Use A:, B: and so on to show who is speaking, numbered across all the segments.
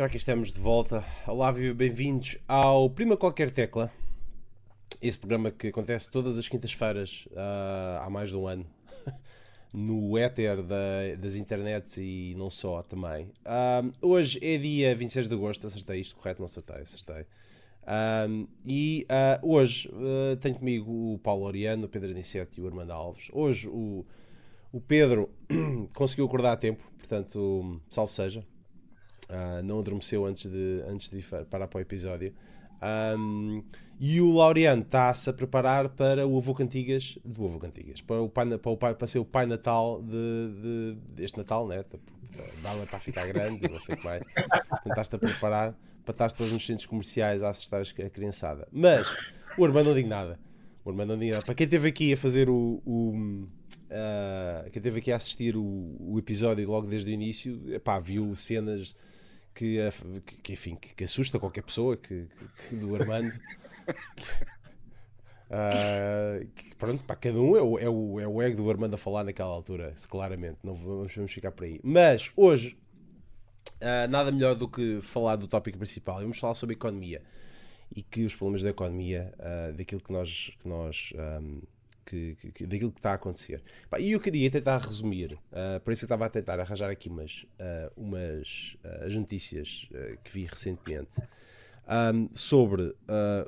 A: Agora que estamos de volta, olá, bem-vindos ao Prima Qualquer Tecla, esse programa que acontece todas as quintas-feiras uh, há mais de um ano, no éter da, das internets e não só também. Uh, hoje é dia 26 de agosto, acertei isto correto? Não acertei, acertei. Uh, e hoje tenho comigo o Paulo Oriano, o Pedro Aniceto e o Armando Alves. Hoje o, o Pedro conseguiu acordar a tempo, portanto, salve seja. Uh, não adormeceu antes de, antes de parar para o episódio. Um, e o Laureano está-se a preparar para o Avô Cantigas, do Avô Cantigas, para, o pai, para, o pai, para ser o pai Natal de, de, deste Natal, né? A água está a ficar grande, não sei o que mais. Tentaste a preparar para estar depois nos centros comerciais a assustar a criançada. Mas o Armando não digo nada. O Armando não digo nada. Para quem esteve aqui a fazer o. o uh, quem esteve aqui a assistir o, o episódio logo desde o início, epá, viu cenas que, que, enfim, que, assusta qualquer pessoa, que, que do Armando. Uh, pronto, para cada um é o, é, o, é o ego do Armando a falar naquela altura, claramente, não vamos, vamos ficar por aí. Mas hoje, uh, nada melhor do que falar do tópico principal. Vamos falar sobre economia e que os problemas da economia, uh, daquilo que nós, que nós um, que, que, daquilo que está a acontecer. E eu queria tentar resumir, uh, por isso eu estava a tentar arranjar aqui umas, uh, umas uh, as notícias que vi recentemente um, sobre,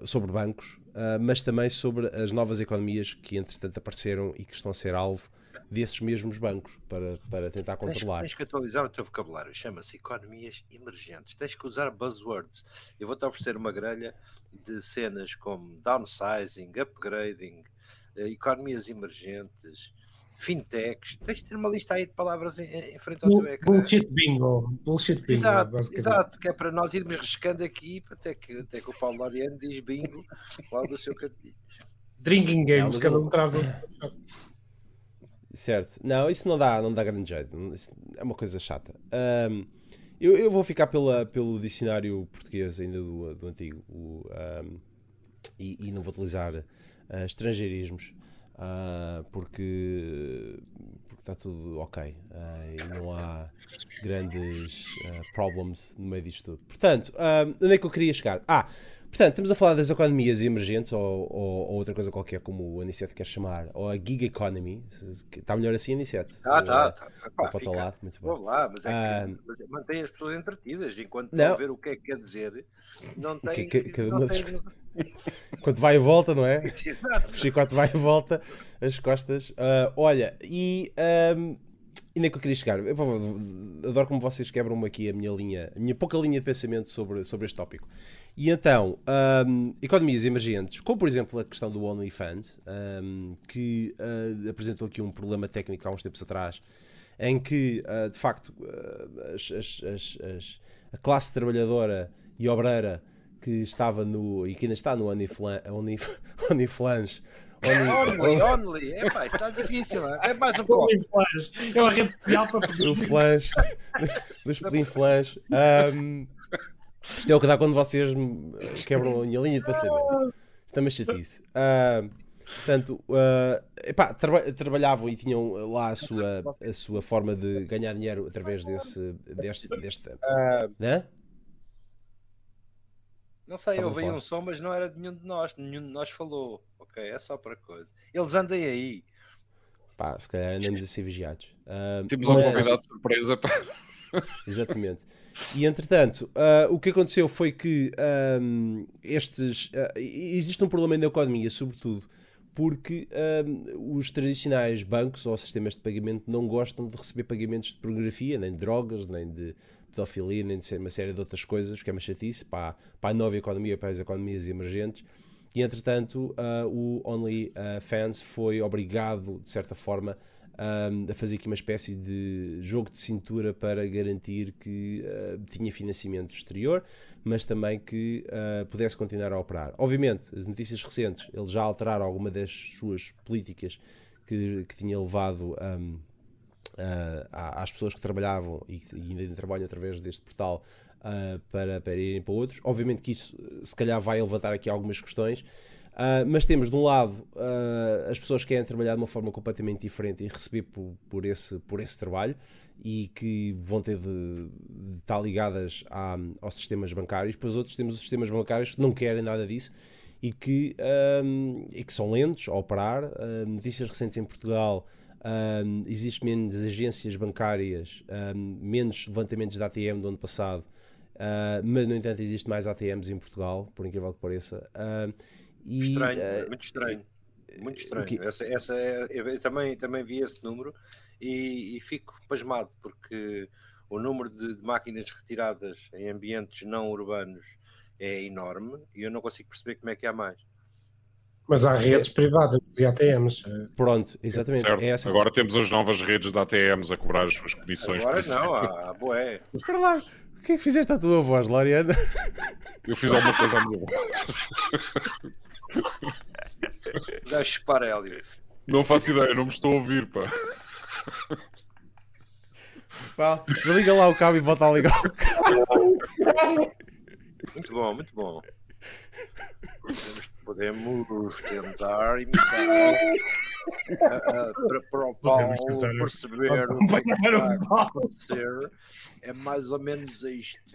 A: sobre bancos, mas também sobre as novas economias que entretanto apareceram e que estão a ser alvo desses mesmos bancos para, para tentar controlar.
B: Tens, tens que atualizar o teu vocabulário, chama-se economias emergentes. Tens que usar buzzwords. Eu vou-te oferecer uma grelha de cenas como downsizing, upgrading, economias emergentes, fintechs. Tens de ter uma lista aí de palavras em, em frente ao teu ecrã.
C: Bullshit bingo. Bullshit bingo.
B: Exato, exato, que é para nós irmos riscando aqui até que, até que o Paulo Lariano diz bingo lá do seu cantinho.
C: Drinking games, cada um traz um.
A: Certo. Não, isso não dá, não dá grande jeito. É uma coisa chata. Um, eu, eu vou ficar pela, pelo dicionário português ainda do, do antigo o, um, e, e, não vou utilizar uh, estrangeirismos, uh, porque, porque está tudo ok uh, e não há grandes problems no meio disto tudo. Portanto, onde é que eu queria chegar? Ah, Portanto, estamos a falar das economias emergentes ou, ou, ou, outra coisa qualquer, como o Aniceto quer chamar, ou a gig economy. Está melhor assim, Aniceto?
B: Ah, tá, tá.
A: tá pá, para o lado, muito bom.
B: Vou lá, mas é ah, que mantém as pessoas entretidas enquanto não. ver o que é que quer dizer. Não tem. Que, que, não tem...
A: Quando vai e volta, não é? Exato. O chicote vai e volta, as costas. Uh, olha, e. Um, e nem que eu queria chegar. Eu, adoro como vocês quebram aqui a minha linha, a minha pouca linha de pensamento sobre, sobre este tópico. E então, um, economias emergentes, como por exemplo a questão do OnlyFans, um, que uh, apresentou aqui um problema técnico há uns tempos atrás, em que, uh, de facto, uh, as, as, as, a classe trabalhadora e obreira que estava no, e que ainda está no OnlyFans, OnlyFans
B: Only, only, é pá, está difícil, é mais um pouco.
C: É uma rede social para pedir.
A: O flash, dos pedim flash. Um, isto é o que dá quando vocês quebram a minha linha de pensamento. Isto é uma chatice. Uh, portanto, uh, epá, traba trabalhavam e tinham lá a sua, a sua forma de ganhar dinheiro através desse, deste. deste uh, né?
B: Não sei, eu ouvi um som, mas não era de nenhum de nós. Nenhum de nós falou. Ok, é só para coisa. Eles andem aí.
A: Pá, se calhar andamos a ser vigiados.
D: Uh, Temos um convidado de surpresa.
A: Exatamente. E entretanto, uh, o que aconteceu foi que um, estes. Uh, existe um problema na economia, sobretudo porque um, os tradicionais bancos ou sistemas de pagamento não gostam de receber pagamentos de pornografia, nem de drogas, nem de pedofilia, nem de uma série de outras coisas, que é uma chatice para, para a nova economia, para as economias emergentes. E entretanto, uh, o OnlyFans foi obrigado, de certa forma, um, a fazer aqui uma espécie de jogo de cintura para garantir que uh, tinha financiamento exterior, mas também que uh, pudesse continuar a operar. Obviamente, as notícias recentes, eles já alteraram alguma das suas políticas que, que tinha levado um, uh, às pessoas que trabalhavam e que ainda trabalham através deste portal para, para irem para outros. Obviamente que isso, se calhar, vai levantar aqui algumas questões. Uh, mas temos de um lado uh, as pessoas que querem trabalhar de uma forma completamente diferente e receber por, por, esse, por esse trabalho e que vão ter de, de estar ligadas à, aos sistemas bancários. Depois outros temos os sistemas bancários que não querem nada disso e que, um, e que são lentos a operar. Uh, notícias recentes em Portugal. Um, existe menos agências bancárias, um, menos levantamentos da ATM do ano passado, uh, mas no entanto existe mais ATMs em Portugal, por incrível que pareça. Uh,
B: e, estranho, uh, muito estranho. Muito estranho. Que... Essa, essa é, eu também, também vi esse número e, e fico pasmado porque o número de, de, máquinas retiradas em ambientes não urbanos é enorme e eu não consigo perceber como é que há mais.
C: Mas há redes privadas de ATMs.
A: Pronto, exatamente.
D: É essa... Agora temos as novas redes de ATMs a cobrar as suas comissões.
B: Agora não, há boé.
A: Espera lá, o que é que fizeste à tua voz, Lariana?
D: Eu fiz alguma coisa à minha voz.
B: Deixa para Hélio.
D: Não faço ideia, não me estou a ouvir, pá.
A: Pá, desliga lá o cabo e volta a ligar o cabo.
B: Muito bom, muito bom. Podemos, tentar imitar uh, uh, para, para o Paulo perceber o que, é que está a acontecer. É mais ou menos isto.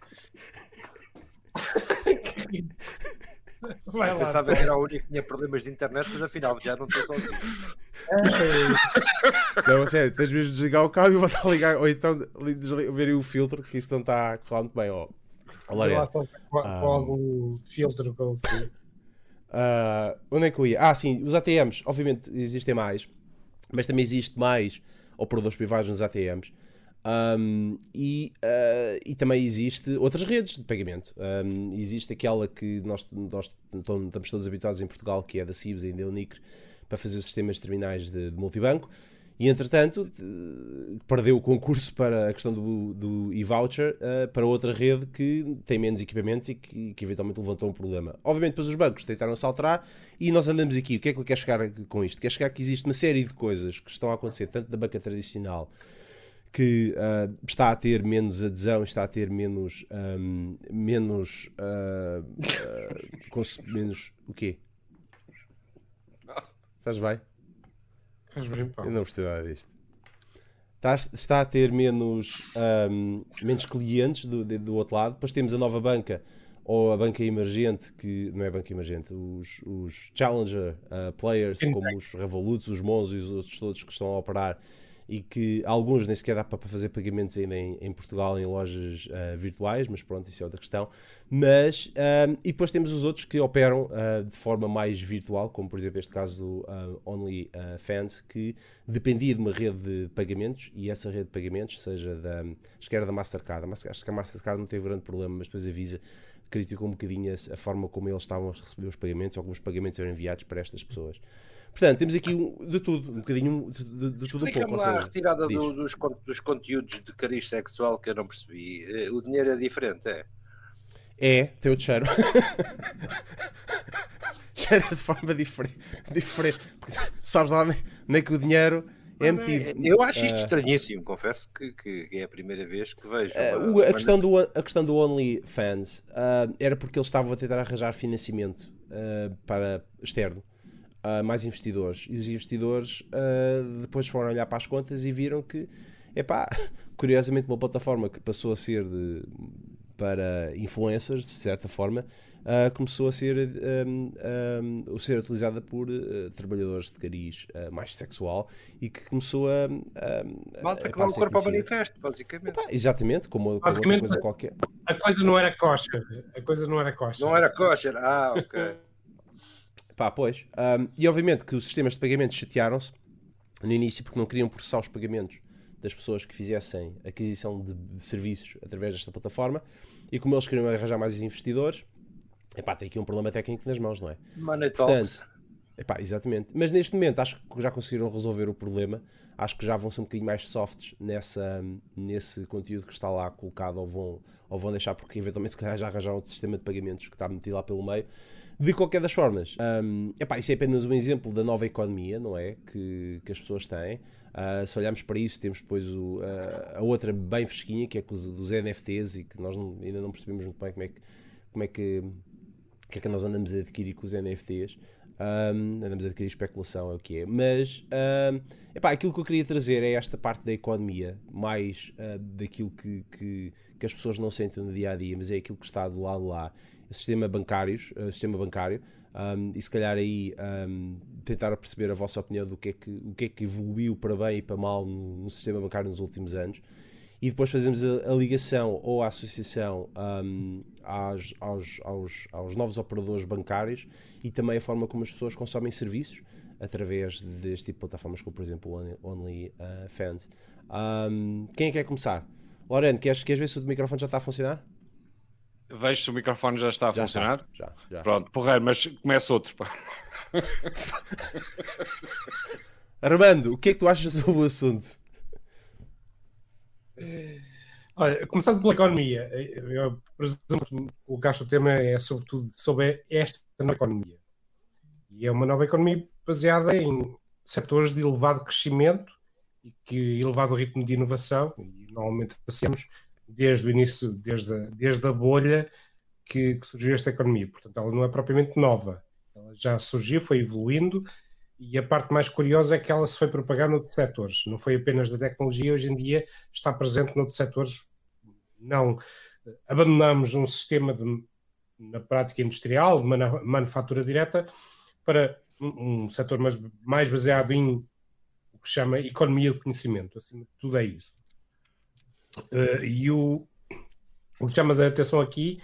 B: Vai eu pensava que era o único que tinha problemas de internet, mas afinal já não estou sozinho.
A: Não, a sério, tens mesmo de desligar o cabo e voltar a ligar, ou então ver o filtro, que isso não está a correr muito bem. Ó.
C: Com, com ah, algum filtro. Com...
A: Uh, onde é que eu ia? Ah, sim, os ATMs, obviamente existem mais, mas também existe mais operadores privados nos ATMs. Um, e, uh, e também existe outras redes de pagamento. Um, existe aquela que nós, nós estamos todos habituados em Portugal, que é da CIBS e da Unicre, para fazer os sistemas terminais de, de multibanco. E entretanto, perdeu o concurso para a questão do, do e-voucher uh, para outra rede que tem menos equipamentos e que, que, eventualmente levantou um problema. Obviamente, depois os bancos tentaram se alterar e nós andamos aqui. O que é que eu quero chegar com isto? Quero chegar que existe uma série de coisas que estão a acontecer, tanto da banca tradicional que uh, está a ter menos adesão, está a ter menos. Um, menos. Uh, uh, menos. O quê? Estás bem?
C: Estás bem, pá.
A: Eu não percebo nada disto. Está, está a ter menos, um, menos clientes do, do outro lado. Depois temos a nova banca ou a banca emergente, que não é banca emergente, os, os challenger uh, players, como os Revoluts, os Monzo e os outros todos que estão a operar e que alguns nem sequer dá para fazer pagamentos ainda em, em Portugal em lojas uh, virtuais, mas pronto, isso é outra questão. Mas, uh, e depois temos os outros que operam uh, de forma mais virtual, como por exemplo este caso do Only Fans, que dependia de uma rede de pagamentos e essa rede de pagamentos, seja da, acho da Mastercard, acho que a Mastercard não teve grande problema, mas depois avisa criticou um bocadinho a, a forma como eles estavam a receber os pagamentos, alguns pagamentos eram enviados para estas pessoas. Portanto, temos aqui um, de tudo, um bocadinho de, de, de tudo um pouco.
B: Lá seja, a retirada do, dos, dos conteúdos de cariz sexual que eu não percebi. Eh, o dinheiro é diferente, é?
A: É, tem outro cheiro. cheira de forma diferente. diferente. Sabes lá, nem, nem que o dinheiro é metido.
B: É, eu acho isto uh, estranhíssimo, confesso que, que, é a primeira vez que vejo.
A: Uh, uma, a, questão do, a questão do OnlyFans uh, era porque eles estavam a tentar arranjar financiamento para externo uh, mais investidores. E os investidores uh, depois foram olhar para as contas e viram que, epá, curiosamente, uma plataforma que passou a ser de, para influencers, de certa forma, Uh, começou a ser, um, um, a ser utilizada por uh, trabalhadores de cariz uh, mais sexual e que começou a.
B: Malta que o corpo ao manifesto, basicamente. Epá,
A: exatamente, como, basicamente, outra coisa qualquer.
C: A coisa não era kosher. A coisa não era kosher.
B: Não era kosher, ah, ok.
A: Pá, pois. Um, e obviamente que os sistemas de pagamentos chatearam-se no início porque não queriam processar os pagamentos das pessoas que fizessem aquisição de, de, serviços através desta plataforma e como eles queriam arranjar mais investidores, epá, tem aqui um problema técnico nas mãos, não é?
B: Money Portanto,
A: epá, exatamente. Mas neste momento acho que já conseguiram resolver o problema. Acho que já vão ser um bocadinho mais softs nessa, nesse conteúdo que está lá colocado ou vão, ou vão deixar porque eventualmente se calhar já arranjaram outro sistema de pagamentos que está metido lá pelo meio de qualquer das formas, um, epá, isso é apenas um exemplo da nova economia, não é? Que, que as pessoas têm. Uh, se olharmos para isso, temos depois o, uh, a outra bem fresquinha, que é dos NFTs, e que nós não, ainda não percebemos muito bem como é que, como é que, que, é que nós andamos a adquirir com os NFTs. Um, andamos a adquirir especulação, é o que é. Mas um, epá, aquilo que eu queria trazer é esta parte da economia, mais uh, daquilo que, que, que, as pessoas não sentem no dia a dia, mas é aquilo que está do lado lá. Sistema, bancários, o sistema bancário, um, e se calhar aí um, tentar perceber a vossa opinião do que é que, o que, é que evoluiu para bem e para mal no, no sistema bancário nos últimos anos e depois fazemos a, a ligação ou a associação um, aos, aos, aos, aos, novos operadores bancários e também a forma como as pessoas consomem serviços através deste tipo de plataformas como por exemplo o OnlyFans. Uh, um, quem é que quer começar? Lorena, queres, queres ver se o microfone já está a funcionar?
D: Vejo se o microfone já está a
A: já
D: funcionar.
A: Está. Já, já.
D: Pronto, porreiro, mas começa outro.
A: Armando, o que é que tu achas sobre o assunto?
C: Olha, começando pela economia, eu presumo que o gasto do tema é sobretudo sobre esta nova economia. E é uma nova economia baseada em setores de elevado crescimento e que elevado ritmo de inovação, e normalmente passamos desde o início, desde a, desde a bolha que, que surgiu esta economia. Portanto, ela não é propriamente nova. Ela já surgiu, foi evoluindo, e a parte mais curiosa é que ela se foi propagar noutros setores. Não foi apenas da tecnologia, hoje em dia está presente noutros setores. Não abandonamos um sistema de, na prática industrial, de manufatura direta, para um, um setor mais, mais baseado em o que se chama economia do conhecimento. Acima de tudo é isso. Uh, e o, o que chama a atenção aqui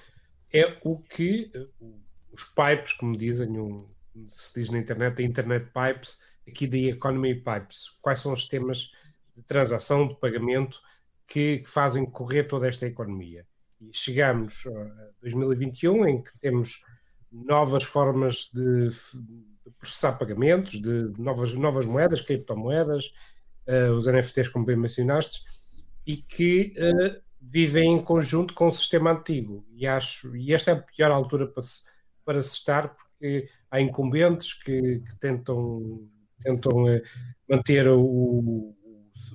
C: é o que uh, os pipes, como dizem, um, se diz na internet, a Internet Pipes, aqui da Economy Pipes. Quais são os temas de transação, de pagamento que, que fazem correr toda esta economia? E chegamos a 2021 em que temos novas formas de, de processar pagamentos, de novas, novas moedas, criptomoedas, uh, os NFTs, como bem mencionaste, e que uh, vivem em conjunto com o sistema antigo. E acho, e esta é a pior altura para se, para se estar, porque há incumbentes que, que tentam, tentam uh, manter o,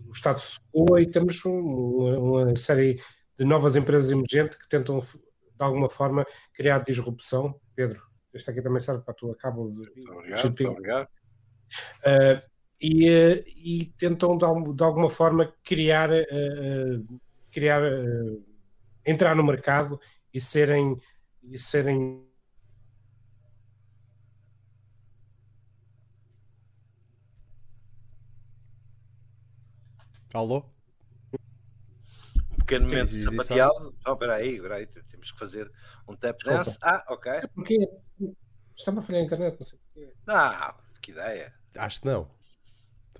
C: o status quo e temos uma, uma, série de novas empresas emergentes que tentam, de alguma forma, criar disrupção. Pedro, este aqui também serve para tu, acabo de.
B: Muito obrigado. Muito obrigado.
C: Uh, e, uh, e, tentam, de, de, alguma forma, criar, uh, criar entrar no mercado e serem, e serem
A: Alô?
B: Um pequeno momento de sapateado. Só, espera aí, espera aí, temos que fazer um tap dance. Ah, ok.
C: Porquê? Está-me a falhar a internet, não sei porquê.
B: Ah, que ideia.
A: Acho que não.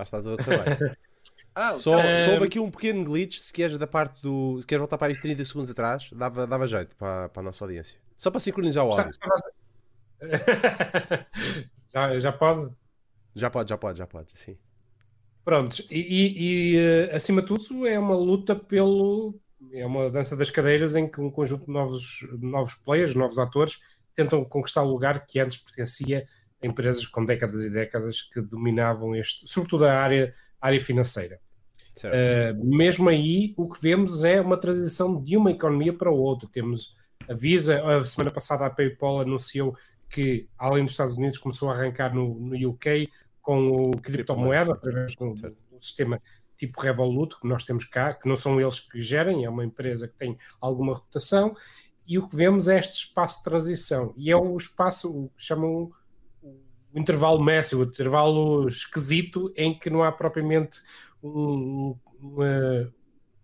A: Está, está tudo a bem. ah, só, só houve aqui um pequeno glitch, se queres da parte do. Se queres voltar para aí 30 segundos atrás, dava, dava jeito para, para a nossa audiência. Só para sincronizar o áudio.
C: já, já pode?
A: Já pode, já pode, já pode, sim.
C: Prontos, e, e, e, eh, acima de tudo é uma luta pelo. É uma dança das cadeiras em que um conjunto de novos, novos players, novos atores, tentam conquistar o lugar que antes pertencia empresas com décadas e décadas que dominavam este, sobretudo a área, área financeira. Uh, mesmo aí, o que vemos é uma transição de uma economia para outra. Temos a Visa, a semana passada a PayPal anunciou que, além dos Estados Unidos, começou a arrancar no, no UK com o criptomoeda, através do, do sistema tipo Revolut, que nós temos cá, que não são eles que gerem, é uma empresa que tem alguma reputação, e o que vemos é este espaço de transição, e é o espaço, o que chamam o intervalo Messi, o intervalo esquisito, em que não há propriamente um, uma,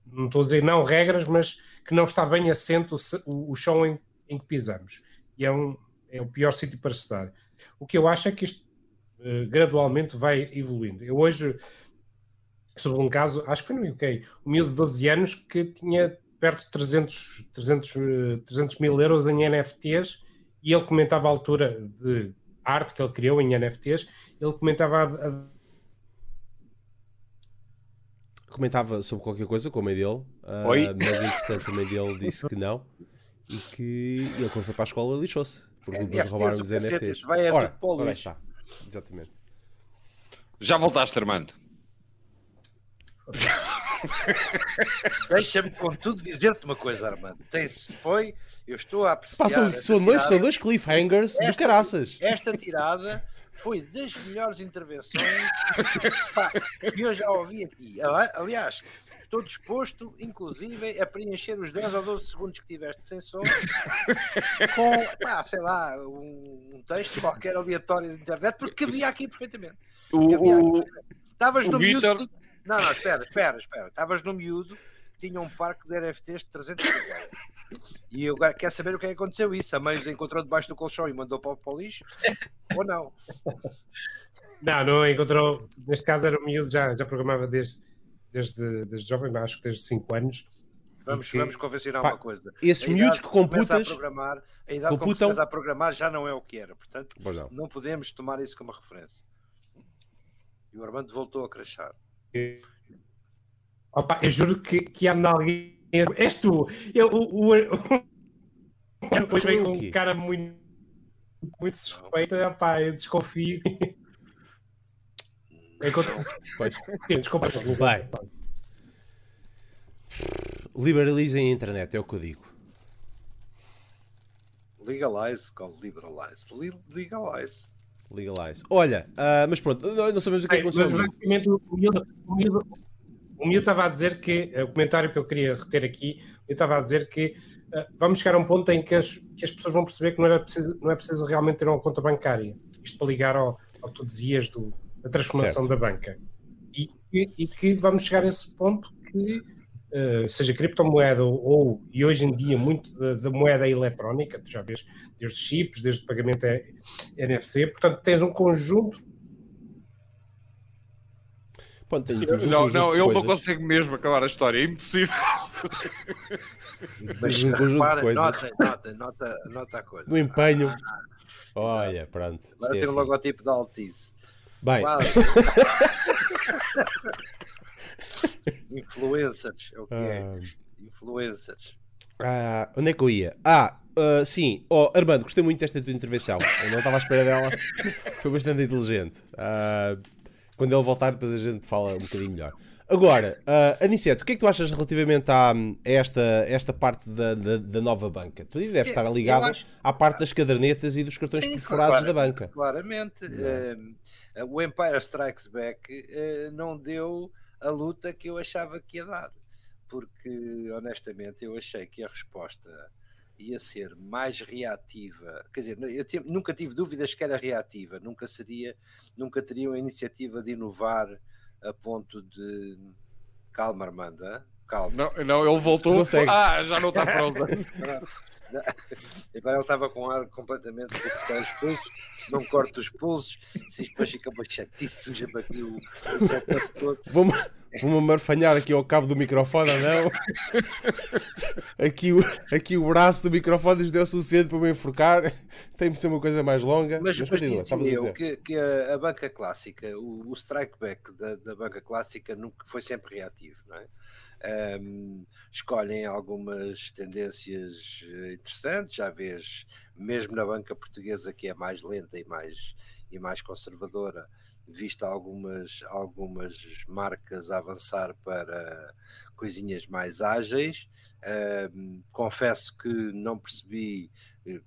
C: não estou a dizer não regras, mas que não está bem assento o, o chão em, em que pisamos. E é, um, é o pior sítio para se. O que eu acho é que isto eh, gradualmente vai evoluindo. Eu hoje, sobre um caso, acho que foi no UK, um miúdo de 12 anos que tinha perto de 300, 300, 300 mil euros em NFTs e ele comentava a altura de arte que ele criou em NFTs, ele comentava a, a
A: comentava sobre qualquer coisa com a mãe dele, uh, mas entretanto a mãe dele disse que não e que ele quando foi para a escola lixou-se porque depois roubaram os NFTs.
B: Vai ora, ora está.
A: Exatamente.
D: Já voltaste, Armando?
B: Deixa-me, contudo, dizer-te uma coisa, Armando. Tem foi, eu estou a apreciar.
A: Passam, são, dois, são dois cliffhangers esta, de caraças.
B: Esta tirada foi das melhores intervenções pá, que eu já ouvi aqui. Aliás, estou disposto, inclusive, a preencher os 10 ou 12 segundos que tiveste sem som com, pá, sei lá, um, texto qualquer aleatório de internet, porque cabia aqui perfeitamente.
D: O,
B: Estavas no
D: Victor...
B: miúdo. Não, não, espera, espera, espera. Estavas no miúdo que tinha um parque de NFTs de 300 milhões. E eu quero saber o que é que aconteceu isso. A mãe os encontrou debaixo do colchão e mandou para, para o lixo? Ou não?
C: Não, não encontrou. Neste caso era o miúdo, já, já programava desde, desde, desde jovem, acho que desde 5 anos.
B: Vamos, que... vamos convencionar Pá, uma coisa.
A: Esses miúdos que computas.
B: A programar, a idade computam... a programar já não é o que era. Portanto, não. não. podemos tomar isso como referência. E o Armando voltou a crachar.
C: Opa, eu juro que, que anda alguém. És tu! Eu, o, o, depois vem com um cara muito, muito suspeito. Opa, eu desconfio. Enquanto... Desculpa,
A: vai. Liberalizem a internet, é o que eu digo.
B: Legalize, call liberalize. Legalize.
A: Legalize. Olha, uh, mas pronto, não sabemos o que é que aconteceu.
C: Mas basicamente o miúdo, o miúdo estava a dizer que, o comentário que eu queria reter aqui, eu estava a dizer que uh, vamos chegar a um ponto em que as, que as pessoas vão perceber que não, era preciso, não é preciso realmente ter uma conta bancária. Isto para ligar ao, ao que tu dizias do, da transformação certo. da banca. E, e, e, que vamos chegar a esse ponto que seja criptomoeda ou, e hoje em dia muito da, da, moeda eletrónica, tu já vês desde chips, desde pagamento NFC, portanto tens um conjunto
A: Pronto, tenho,
D: um não, não, ele não consegue mesmo acabar a história, é impossível.
B: Mas um conjunto de coisas. Nota, nota, nota, nota a coisa.
A: No empenho. Ah, Olha, pronto.
B: Vai ter é o assim. logotipo da Altice.
A: Bem.
B: Influencers, é o que é. Ah. Influencers.
A: Ah, onde é que eu ia? Ah, uh, sim. Oh, Armando, gostei muito desta tua intervenção. Eu não estava à espera dela. Foi bastante inteligente. Uh, quando ele voltar, depois a gente fala um bocadinho melhor. Agora, uh, Aniceto, o que é que tu achas relativamente a, a esta, esta parte da, da, da, nova banca? Tu deve estar ligado acho... à parte das cadernetas e dos cartões Sim, perfurados da banca.
B: Claramente. Uh, o Empire Strikes Back uh, não deu a luta que eu achava que ia dar. Porque, honestamente, eu achei que a resposta ia ser mais reativa. Quer dizer, eu nunca tive dúvidas que era reativa, nunca seria, nunca teria a iniciativa de inovar a ponto de. Calma, Armanda. Calma.
D: Não, não ele voltou. Ah, já não está pronto.
B: Agora ele estava com ar completamente de cortar os pulsos, não corta os pulsos, se depois fica uma chatice, suja para aqui o, o setup todo.
A: Vou-me vou marfanhar aqui ao cabo do microfone, não? Aqui o, aqui o braço do microfone deu suficiente para me enforcar, tem de ser uma coisa mais longa.
B: Mas, mas, mas continua, eu que, que a, a, banca clássica, o, o strike back da, da banca clássica nunca foi sempre reativo, não é? Um, escolhem algumas tendências eh, interessantes, já vês, mesmo na banca portuguesa, que é mais lenta e mais, e mais conservadora, vista algumas, algumas marcas avançar para coisinhas mais ágeis. Um, confesso que não percebi, eh,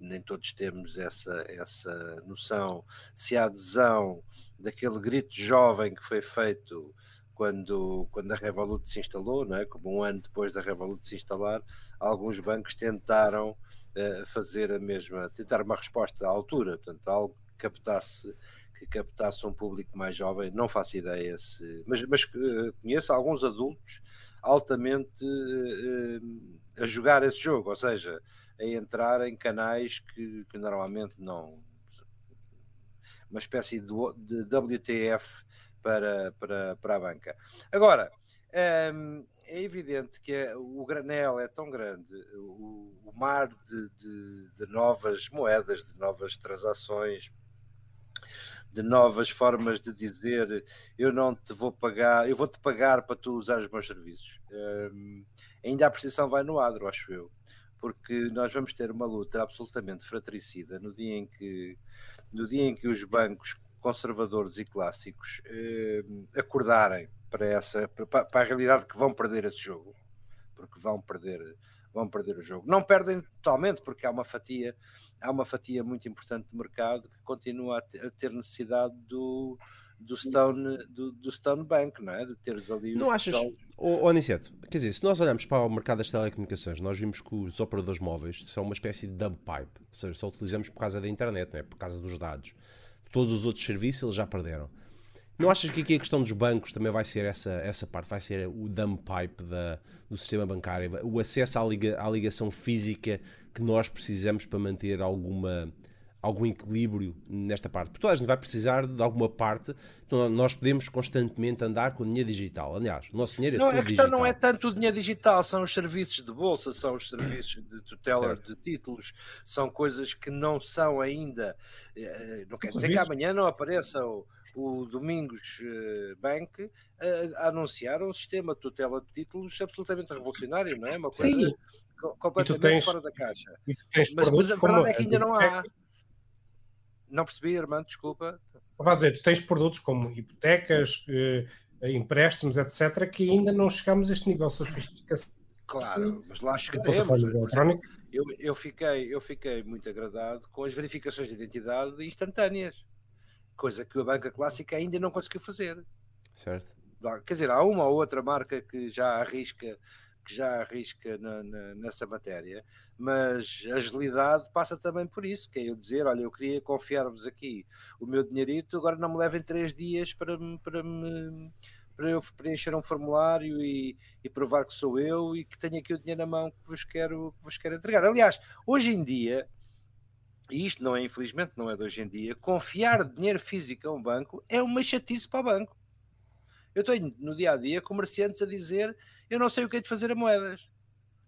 B: nem todos temos essa, essa noção, se a adesão daquele grito jovem que foi feito quando, quando a Revolut se instalou, não é? como um ano depois da Revolut se instalar, alguns bancos tentaram uh, fazer a mesma, tentar uma resposta à altura, portanto, algo que captasse, que captasse um público mais jovem, não faço ideia se. Mas, mas uh, conheço alguns adultos altamente uh, a jogar esse jogo, ou seja, a entrar em canais que, que normalmente não. Uma espécie de, de WTF para, para, para a banca. Agora, hum, é evidente que o granel é tão grande, o, o mar de, de, de, novas moedas, de novas transações, de novas formas de dizer eu não te vou pagar, eu vou-te pagar para tu usar os meus serviços. Hum, ainda a precisão vai no adro, acho eu, porque nós vamos ter uma luta absolutamente fratricida no dia em que, no dia em que os bancos conservadores e clássicos eh, acordarem para essa para, para, a realidade que vão perder esse jogo, porque vão perder vão perder o jogo. Não perdem totalmente, porque há uma fatia, há uma fatia muito importante de mercado que continua a ter necessidade do, do Stone, do, do Stone Bank, não é? De teres ali.
A: Não achas, oh, Aniceto, quer dizer, se nós olharmos para o mercado das telecomunicações, nós vimos que os operadores móveis são uma espécie de dump pipe, ou seja, só utilizamos por causa da internet, não é? por causa dos dados. Todos os outros serviços eles já perderam. Não achas que aqui a questão dos bancos também vai ser essa, essa parte, vai ser o dump pipe da, do sistema bancário, o acesso à, liga, à ligação física que nós precisamos para manter alguma algum equilíbrio nesta parte. Porque toda a gente vai precisar de alguma parte. Então nós podemos constantemente andar com dinheiro digital. Aliás, o nosso dinheiro é
B: não,
A: tudo
B: a questão
A: digital.
B: não é tanto o dinheiro digital, são os serviços de bolsa, são os serviços de tutela
A: Certo.
B: de títulos, são coisas que não são ainda. eh, Não quer dizer que amanhã não apareça o, o Domingos eh, Bank a, a anunciar um sistema de tutela de títulos absolutamente revolucionário, não é? Uma coisa
C: Sim.
B: co- completamente
C: tens-
B: fora da caixa. Mas, mas a
C: como
B: verdade é que ainda não há. Não percebi, Armando, desculpa.
C: Vá dizer, tu tens produtos como hipotecas, eh, empréstimos, etc., que ainda não chegamos a este nível de sofisticação
B: Claro, mas lá chegaremos. Eu, eu, fiquei, eu fiquei muito agradado com as verificações de identidade instantâneas, coisa que a banca clássica ainda não conseguiu fazer.
A: Certo?
B: Quer dizer, há uma ou outra marca que já arrisca, que já arrisca na- na- nessa matéria, mas agilidade passa também por isso, que é eu dizer, olha, eu queria confiar-vos aqui o meu dinheirito, agora não me levem três dias para para me para eu preencher um formulário e, e provar que sou eu e que tenho aqui o dinheiro na mão que vos quero, que vos quero entregar. Aliás, hoje em dia, e isto não é, infelizmente, não é de hoje em dia, confiar dinheiro físico a um banco é uma chatice para o banco. Eu tenho no dia a dia comerciantes a dizer eu não sei o que é de fazer a moedas.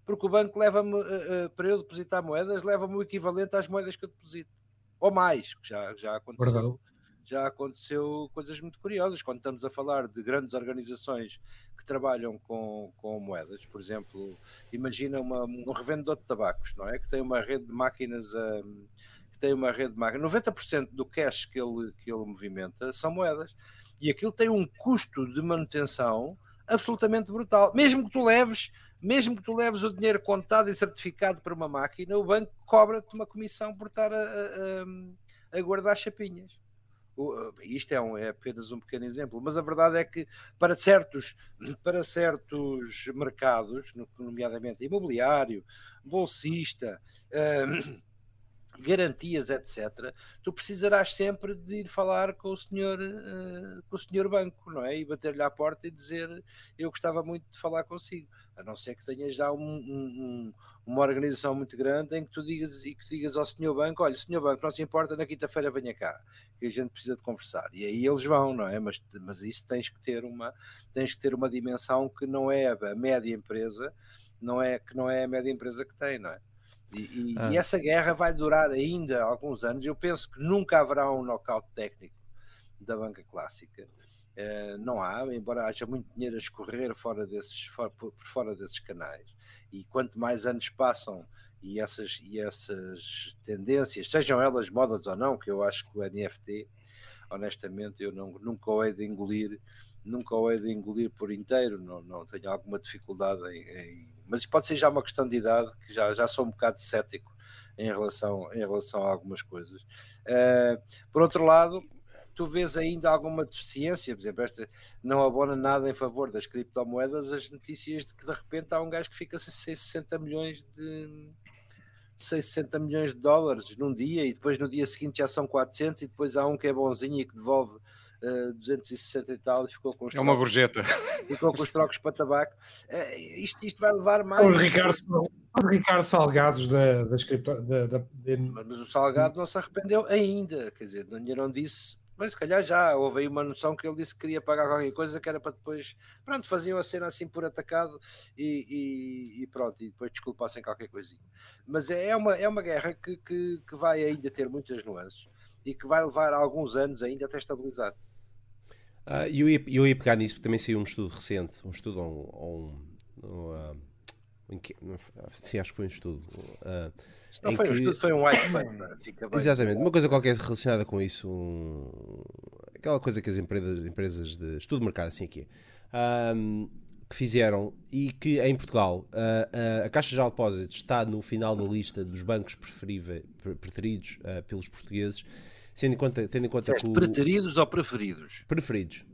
B: Porque o banco leva-me, eh, eh, para eu depositar moedas, leva-me o equivalente às moedas que eu deposito. Ou mais, que já, já aconteceu.
C: Verdade.
B: Já aconteceu coisas muito curiosas. Quando estamos a falar de grandes organizações que trabalham com, com moedas, por exemplo, imagina uma, um revendedor de tabacos, não é? Que tem uma rede de máquinas a, que tem uma rede de máquinas. 90% do cash que ele, que ele movimenta são moedas. E aquilo tem um custo de manutenção absolutamente brutal. Mesmo que tu leves, mesmo que tu leves o dinheiro contado e certificado para uma máquina, o banco cobra-te uma comissão por estar a, a, a guardar chapinhas. O- Isto é, um- é apenas um pequeno exemplo, mas a verdade é que para certos, para certos mercados, no- nomeadamente imobiliário, bolsista, hum, garantias, etc., tu precisarás sempre de ir falar com o senhor, eh, com o senhor banco, não é? E bater-lhe à porta e dizer eu gostava muito de falar consigo, a não ser que tenhas já um- um- um- uma organização muito grande em que tu digas e que digas ao senhor banco, olha, senhor banco, não se importa, na quinta-feira venha cá, que a gente precisa de conversar. E aí eles vão, não é? Mas, mas isso tens que ter uma, tens que ter uma dimensão que não é a média empresa, não é, que não é a média empresa que tem, não é? E, e-
A: Ah.
B: e essa guerra vai durar ainda alguns anos. Eu penso que nunca haverá um knockout técnico da banca clássica. Eh, não há, embora haja muito dinheiro a escorrer fora desses, fora- por, por fora desses canais. E quanto mais anos passam e essas, e essas tendências, sejam elas modas ou não, que eu acho que o NFT, honestamente, eu não, nunca o hei de engolir, nunca o hei de engolir por inteiro, não, não tenho alguma dificuldade em, em- Mas pode ser já uma questão de idade, que já, já sou um bocado cético em relação, em relação a algumas coisas. Eh, por outro lado, tu vês ainda alguma deficiência, por exemplo, esta não abona nada em favor das criptomoedas, as notícias de que de repente há um gajo que fica sem 60 milhões de 660 milhões de dólares num dia e depois no dia seguinte já são 400 e depois há um que é bonzinho e que devolve eh, 260 e tal e ficou com os,
D: É uma
B: trocos,
D: gorjeta.
B: ficou com os trocos para tabaco. Eh, isto, isto vai levar
C: São
B: mais.
C: os Ricardo, os Ricardo Salgados da, das cripto, da, da,
B: Mas, mas o Salgado não se arrependeu ainda, quer dizer, não disse, mas se calhar já houve aí uma noção que ele disse que queria pagar qualquer coisa que era para depois, pronto, faziam a cena assim por atacado e, e- e pronto, e depois desculpassem qualquer coisinha. Mas é é uma, é uma guerra que, que, que vai ainda ter muitas nuances e que vai levar alguns anos ainda até estabilizar.
A: Ah, E eu, ia, eu ia pegar nisso porque também saiu um estudo recente, um estudo ou um. um- um, ah, um não foi- sim, acho que foi um estudo. ah,
B: Se não foi um
A: que-
B: estudo, foi um white paper.
A: Exatamente, uma coisa qualquer relacionada com isso, um- aquela coisa que as empresas, empresas de estudo de mercado, assim aqui. Ahm, que fizeram e que em Portugal a, a, Caixa Geral de Depósitos está no final da lista dos bancos preferidos uh, pelos portugueses, tendo em conta, tendo em conta que o,
B: preferidos ou preferidos?
A: Preferidos.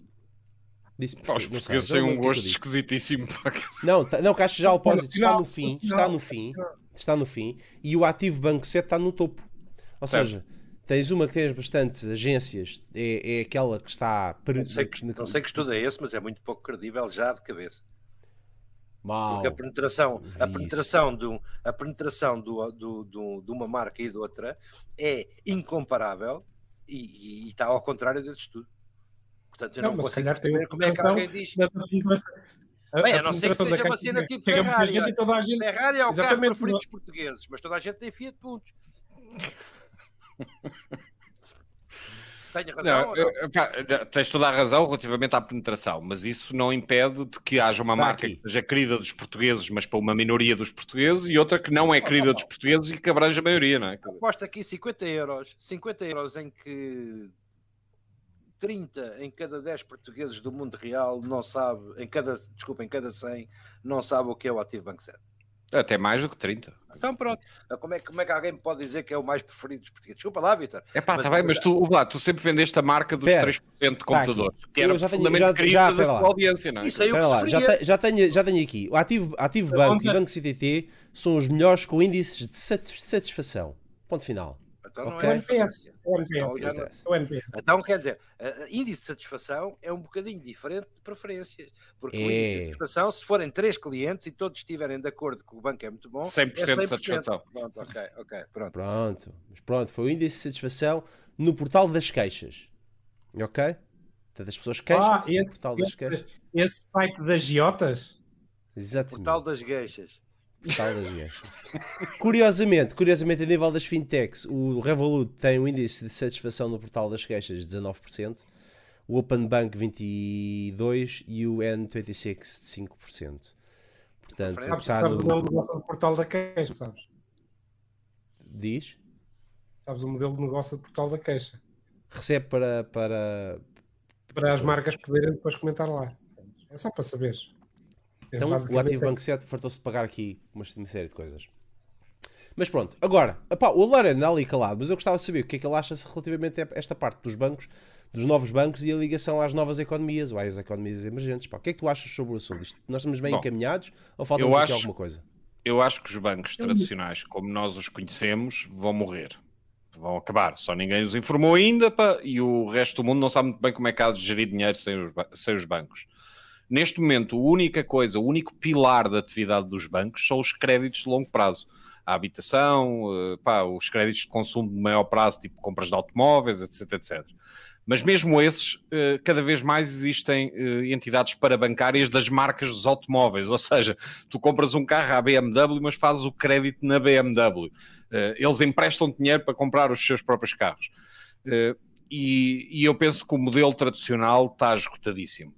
D: Disse Os portugueses têm um gosto esquisitíssimo.
A: Não, tá, não, Caixa Geral de Depósitos está no fim, está no fim, está no fim, e o ativo Banco 7 está no topo. Ou seja, tens uma que tens bastantes agências, é, é aquela que está.
B: Não sei que, não sei que estudo é esse, mas é muito pouco credível já de cabeça.
A: Mal.
B: Porque a penetração, a penetração, do, a penetração do, do, do, de uma marca e de outra é incomparável e, e está ao contrário desse estudo. Portanto, eu não, não consigo
C: perceber como é que alguém diz.
B: A, Bem, a, não ser que seja uma cena tipo Ferrari. Gente, toda a gente... Ferrari é o carro preferido dos portugueses, mas toda a gente tem Fiat Puntos. Tenho razão. Não, não?
D: Pá, tens toda a razão relativamente à penetração, mas isso não impede de que haja uma tá marca aqui. que seja querida dos portugueses, mas para uma minoria dos portugueses, e outra que não é querida dos portugueses e que abrange a maioria, não é?
B: Aposto aqui 50 euros, 50 euros em que 30 em cada 10 portugueses do mundo real não sabe, em cada, desculpa, em cada 100, não sabe o que é o Ativo Banco 7.
D: Até mais do que 30.
B: Então pronto. Como é, como é que alguém pode dizer que é o mais preferido dos portugueses? Desculpa lá, Vitor.
D: É pá, está bem, mas tu, lá, tu sempre vendeste a marca dos Pera, 3% de computadores, tá que era já tenho, já, já, da tua audiência, não é? Isso aí
A: lá, já, te, já, tenho, já tenho aqui. O Ativo, Ativo Banco e Banco CTT são os melhores com índices de satisfação. Ponto final.
B: Então okay. não é NPS. O NPS. Não, NPS. Então, quer dizer, índice de satisfação é um bocadinho diferente de preferências. Porque é. o índice de satisfação, se forem três clientes e todos estiverem de acordo que o banco é muito bom,
D: 100%,
B: é 100%.
D: de satisfação.
B: Pronto, ok, ok, pronto.
A: Pronto, mas pronto, foi o índice de satisfação no portal das queixas. Ok? Portanto, as pessoas queixam ah, esse, portal das
C: esse, queixas. Esse site das giotas?
A: Exatamente.
B: Portal das queixas.
A: Curiosamente, curiosamente, a nível das fintechs, o Revolut tem um índice de satisfação no portal das queixas de 19%, o Open Bank 22% e o N26 5%. Portanto,
C: sabes, está sabes no... o modelo de negócio do portal da queixa, sabes?
A: Diz?
C: Sabes o modelo de negócio do portal da queixa?
A: Recebe para. Para,
C: para as marcas poderem depois comentar lá. É só para saberes.
A: É então o Ativo Banco 7 fartou-se de pagar aqui uma, uma, série de coisas. Mas pronto, agora, opá, o Alar anda ali calado, mas eu gostava de saber o que é que ele acha relativamente a esta parte dos bancos, dos novos bancos e a ligação às novas economias ou às economias emergentes. Pá, o que é que tu achas sobre o assunto? Isto, nós estamos bem Bom, encaminhados ou falta-nos aqui alguma coisa?
D: Eu acho que os bancos tradicionais, como nós os conhecemos, vão morrer. Vão acabar. Só ninguém os informou ainda pá, e o resto do mundo não sabe muito bem como é que há de gerir dinheiro sem os, sem os bancos. Neste momento, a única coisa, o único pilar da atividade dos bancos são os créditos de longo prazo. A habitação, eh, pá, os créditos de consumo de maior prazo, tipo compras de automóveis, etc, etc. Mas mesmo esses, eh, cada vez mais existem eh, entidades parabancárias das marcas dos automóveis. Ou seja, tu compras um carro à BMW, mas fazes o crédito na BMW. Eles emprestam dinheiro para comprar os seus próprios carros. E, eu penso que o modelo tradicional está esgotadíssimo.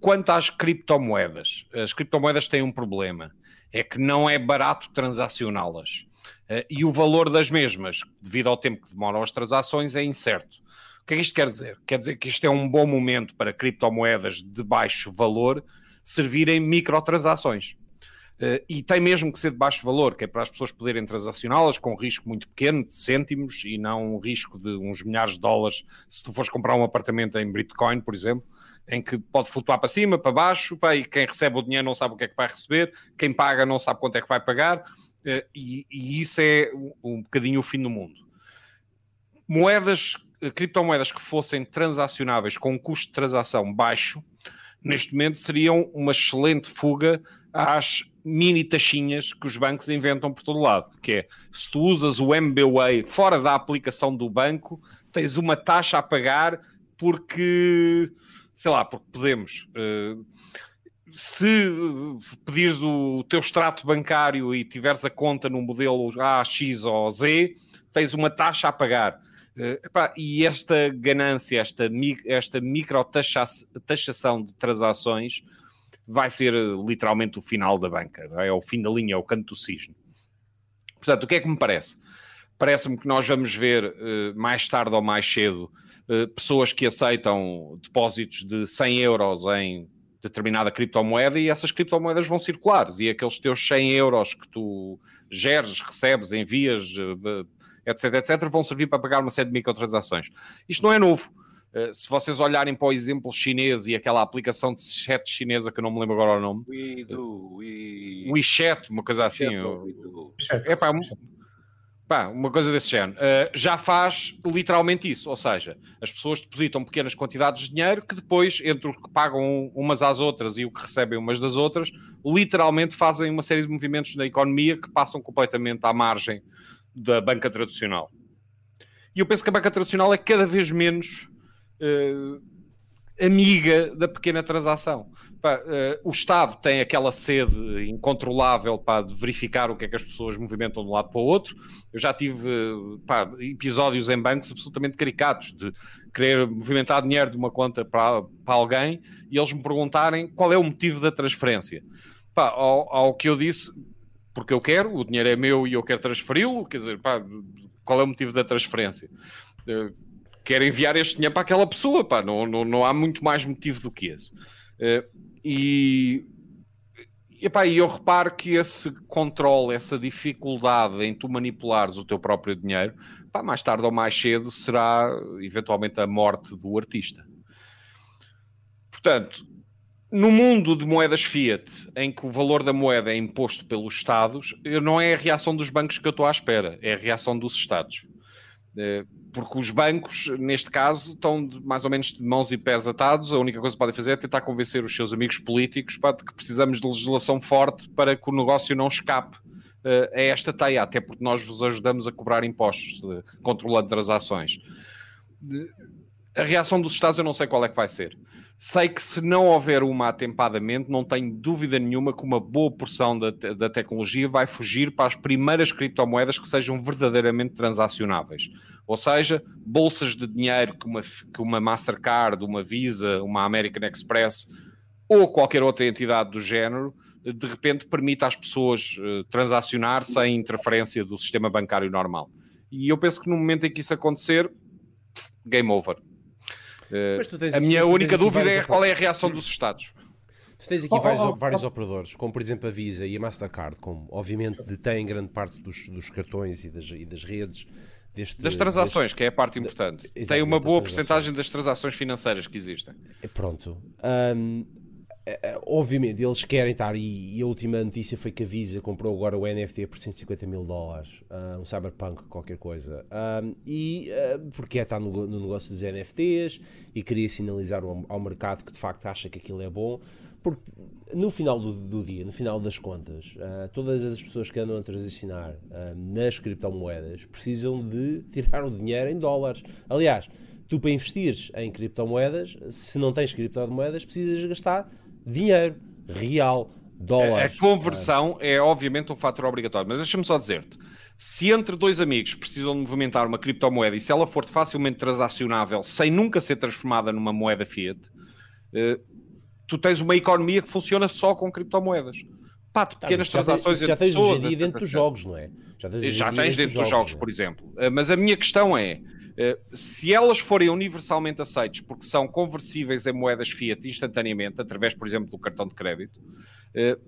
D: Quanto às criptomoedas, as criptomoedas têm um problema, é que não é barato transacioná-las. Uh, e o valor das mesmas, devido ao tempo que demoram as transações, é incerto. O que é que isto quer dizer? Quer dizer que isto é um bom momento para criptomoedas de baixo valor servirem microtransações. Uh, e tem mesmo que ser de baixo valor, que é para as pessoas poderem transacioná-las com um risco muito pequeno, de cêntimos, e não um risco de uns milhares de dólares se tu fores comprar um apartamento em Bitcoin, por exemplo em que pode flutuar para cima, para baixo, pá, e quem recebe o dinheiro não sabe o que é que vai receber, quem paga não sabe quanto é que vai pagar, eh, e, e isso é um, um bocadinho o fim do mundo. Moedas, eh, criptomoedas que fossem transacionáveis com um custo de transação baixo, neste momento seriam uma excelente fuga às mini taxinhas que os bancos inventam por todo lado, que é, se tu usas o MBWay fora da aplicação do banco, tens uma taxa a pagar porque sei lá, porque podemos. Uh, se pedires o teu extrato bancário e tiveres a conta no modelo A, X ou Z, tens uma taxa a pagar. Epá, e esta ganância, esta, esta microtaxação de transações vai ser literalmente o final da banca. É? é o fim da linha, é o canto do cisne. Portanto, o que é que me parece? Parece-me que nós vamos ver uh, mais tarde ou mais cedo eh, pessoas que aceitam depósitos de 100 euros em determinada criptomoeda e essas criptomoedas vão circular e aqueles teus 100 euros que tu geres, recebes, envias, etc, etc, vão servir para pagar uma série de microtransações. Isto não é novo. Uh, se vocês olharem para o exemplo chinês e aquela aplicação de chat chinesa que eu não me lembro agora o nome,
B: We do, we...
D: WeChat, uma coisa assim. É pá, Pá, uma coisa desse género. Uh, já faz literalmente isso. Ou seja, as pessoas depositam pequenas quantidades de dinheiro que depois, entre o que pagam umas às outras e o que recebem umas das outras, literalmente fazem uma série de movimentos na economia que passam completamente à margem da banca tradicional. E eu penso que a banca tradicional é cada vez menos uh, amiga da pequena transação. Pá, uh, o Estado tem aquela sede incontrolável para de verificar o que é que as pessoas movimentam de um lado para o outro. Eu já tive pá, episódios em bancos absolutamente caricatos de querer movimentar dinheiro de uma conta para, para alguém e eles me perguntarem qual é o motivo da transferência. Pá, ao, ao que eu disse, porque eu quero, o dinheiro é meu e eu quero transferi-lo, quer dizer, pá, qual é o motivo da transferência? Uh, quero enviar este dinheiro para aquela pessoa, pá, não, não, não há muito mais motivo do que esse. Uh, e, epá, eu reparo que esse controle, essa dificuldade em tu manipulares o teu próprio dinheiro, pá, mais tarde ou mais cedo será eventualmente a morte do artista. Portanto, no mundo de moedas fiat, em que o valor da moeda é imposto pelos Estados, não é a reação dos bancos que eu estou à espera, é a reação dos Estados. Eh, porque os bancos, neste caso, estão de, mais ou menos de mãos e pés atados. A única coisa que podem fazer é tentar convencer os seus amigos políticos para que precisamos de legislação forte para que o negócio não escape uh, a esta teia, até porque nós vos ajudamos a cobrar impostos, uh, controlando transações. A reação dos Estados eu não sei qual é que vai ser. Sei que se não houver uma atempadamente, não tenho dúvida nenhuma que uma boa porção da, da tecnologia vai fugir para as primeiras criptomoedas que sejam verdadeiramente transacionáveis. Ou seja, bolsas de dinheiro que uma, que uma Mastercard, uma Visa, uma American Express ou qualquer outra entidade do género, de repente permita às pessoas uh, transacionar sem interferência do sistema bancário normal. E eu penso que no momento em que isso acontecer, game over. Uh, a minha única dúvida é qual é a reação dos Estados.
A: Tu tens aqui oh, vários, oh, oh, vários operadores, como por exemplo a Visa e a Mastercard, como obviamente detêm grande parte dos, dos cartões e das, e das redes. Deste,
D: das transações, deste... que é a parte importante. Tem uma boa porcentagem das transações financeiras que existem.
A: Pronto. Um, é, é, obviamente, eles querem estar, e, a última notícia foi que a Visa comprou agora o NFT por 150 mil dólares, uh, um Cyberpunk, qualquer coisa, um, e uh, porque é estar no, no, negócio dos NFTs e queria sinalizar ao, ao, mercado que de facto acha que aquilo é bom, porque no final do, do dia, no final das contas, uh, todas as pessoas que andam a transicionar nas criptomoedas precisam de tirar o dinheiro em dólares. Aliás, tu para investires em criptomoedas, se não tens criptomoedas, precisas gastar dinheiro real, dólares.
D: A conversão é obviamente um fator obrigatório, mas deixa-me só dizer-te. Se entre dois amigos precisam de movimentar uma criptomoeda e se ela for facilmente transacionável sem nunca ser transformada numa moeda fiat, eh, tu tens uma economia que funciona só com criptomoedas. Pá, de tá, pequenas tá, transações
A: já tens, já tens hoje em dia dentro dos jogos, não é?
D: Já tens, já tens dentro, dos jogos, jogos por exemplo. Eh, mas a minha questão é, se elas forem universalmente aceites porque são conversíveis em moedas fiat instantaneamente, através, por exemplo, do cartão de crédito, eh,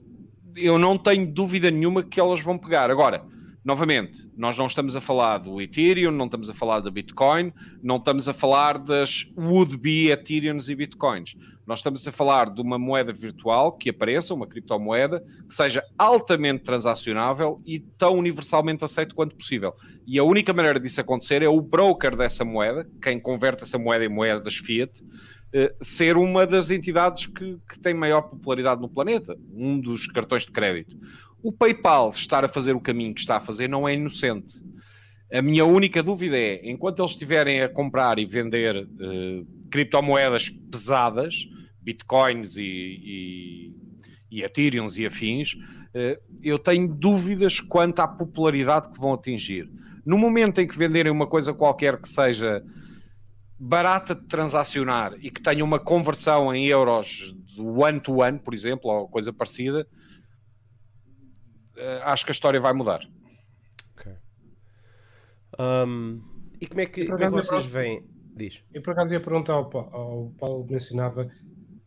D: eu não tenho dúvida nenhuma que elas vão pegar. Agora, novamente, nós não estamos a falar do Ethereum, não estamos a falar da Bitcoin, não estamos a falar das would-be Ethereums e Bitcoins. Nós estamos a falar de uma moeda virtual que apareça, uma criptomoeda, que seja altamente transacionável e tão universalmente aceito quanto possível. E a única maneira disso acontecer é o broker dessa moeda, quem converte essa moeda em moedas fiat, ser uma das entidades que, que tem maior popularidade no planeta, um dos cartões de crédito. O PayPal estar a fazer o caminho que está a fazer não é inocente. A minha única dúvida é, enquanto eles estiverem a comprar e vender uh, criptomoedas pesadas, bitcoins e, e, e ethereums e afins, uh, eu tenho dúvidas quanto à popularidade que vão atingir. No momento em que venderem uma coisa qualquer que seja barata de transacionar e que tenha uma conversão em euros do one-to-one, -one, por exemplo, ou coisa parecida, uh, acho que a história vai mudar.
A: Um, e como é que, como é que vocês veem? Diz.
C: Eu por acaso ia perguntar ao, ao Paulo, mencionava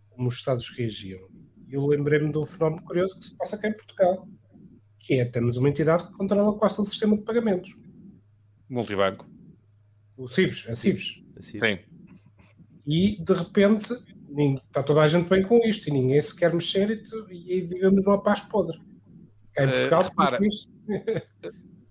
C: como os Estados reagiam. Eu lembrei-me de um fenómeno curioso que se passa aqui em Portugal, que é, temos uma entidade que controla quase todo o sistema de pagamentos.
D: Multibanco.
C: O CIBS, a CIBS.
A: Assim.
D: Sim.
C: E, de repente, está toda a gente bem com isto e ninguém se quer mexer e, tu- e aí vivemos numa paz podre. Cá em
D: Eh,
C: Portugal, isto-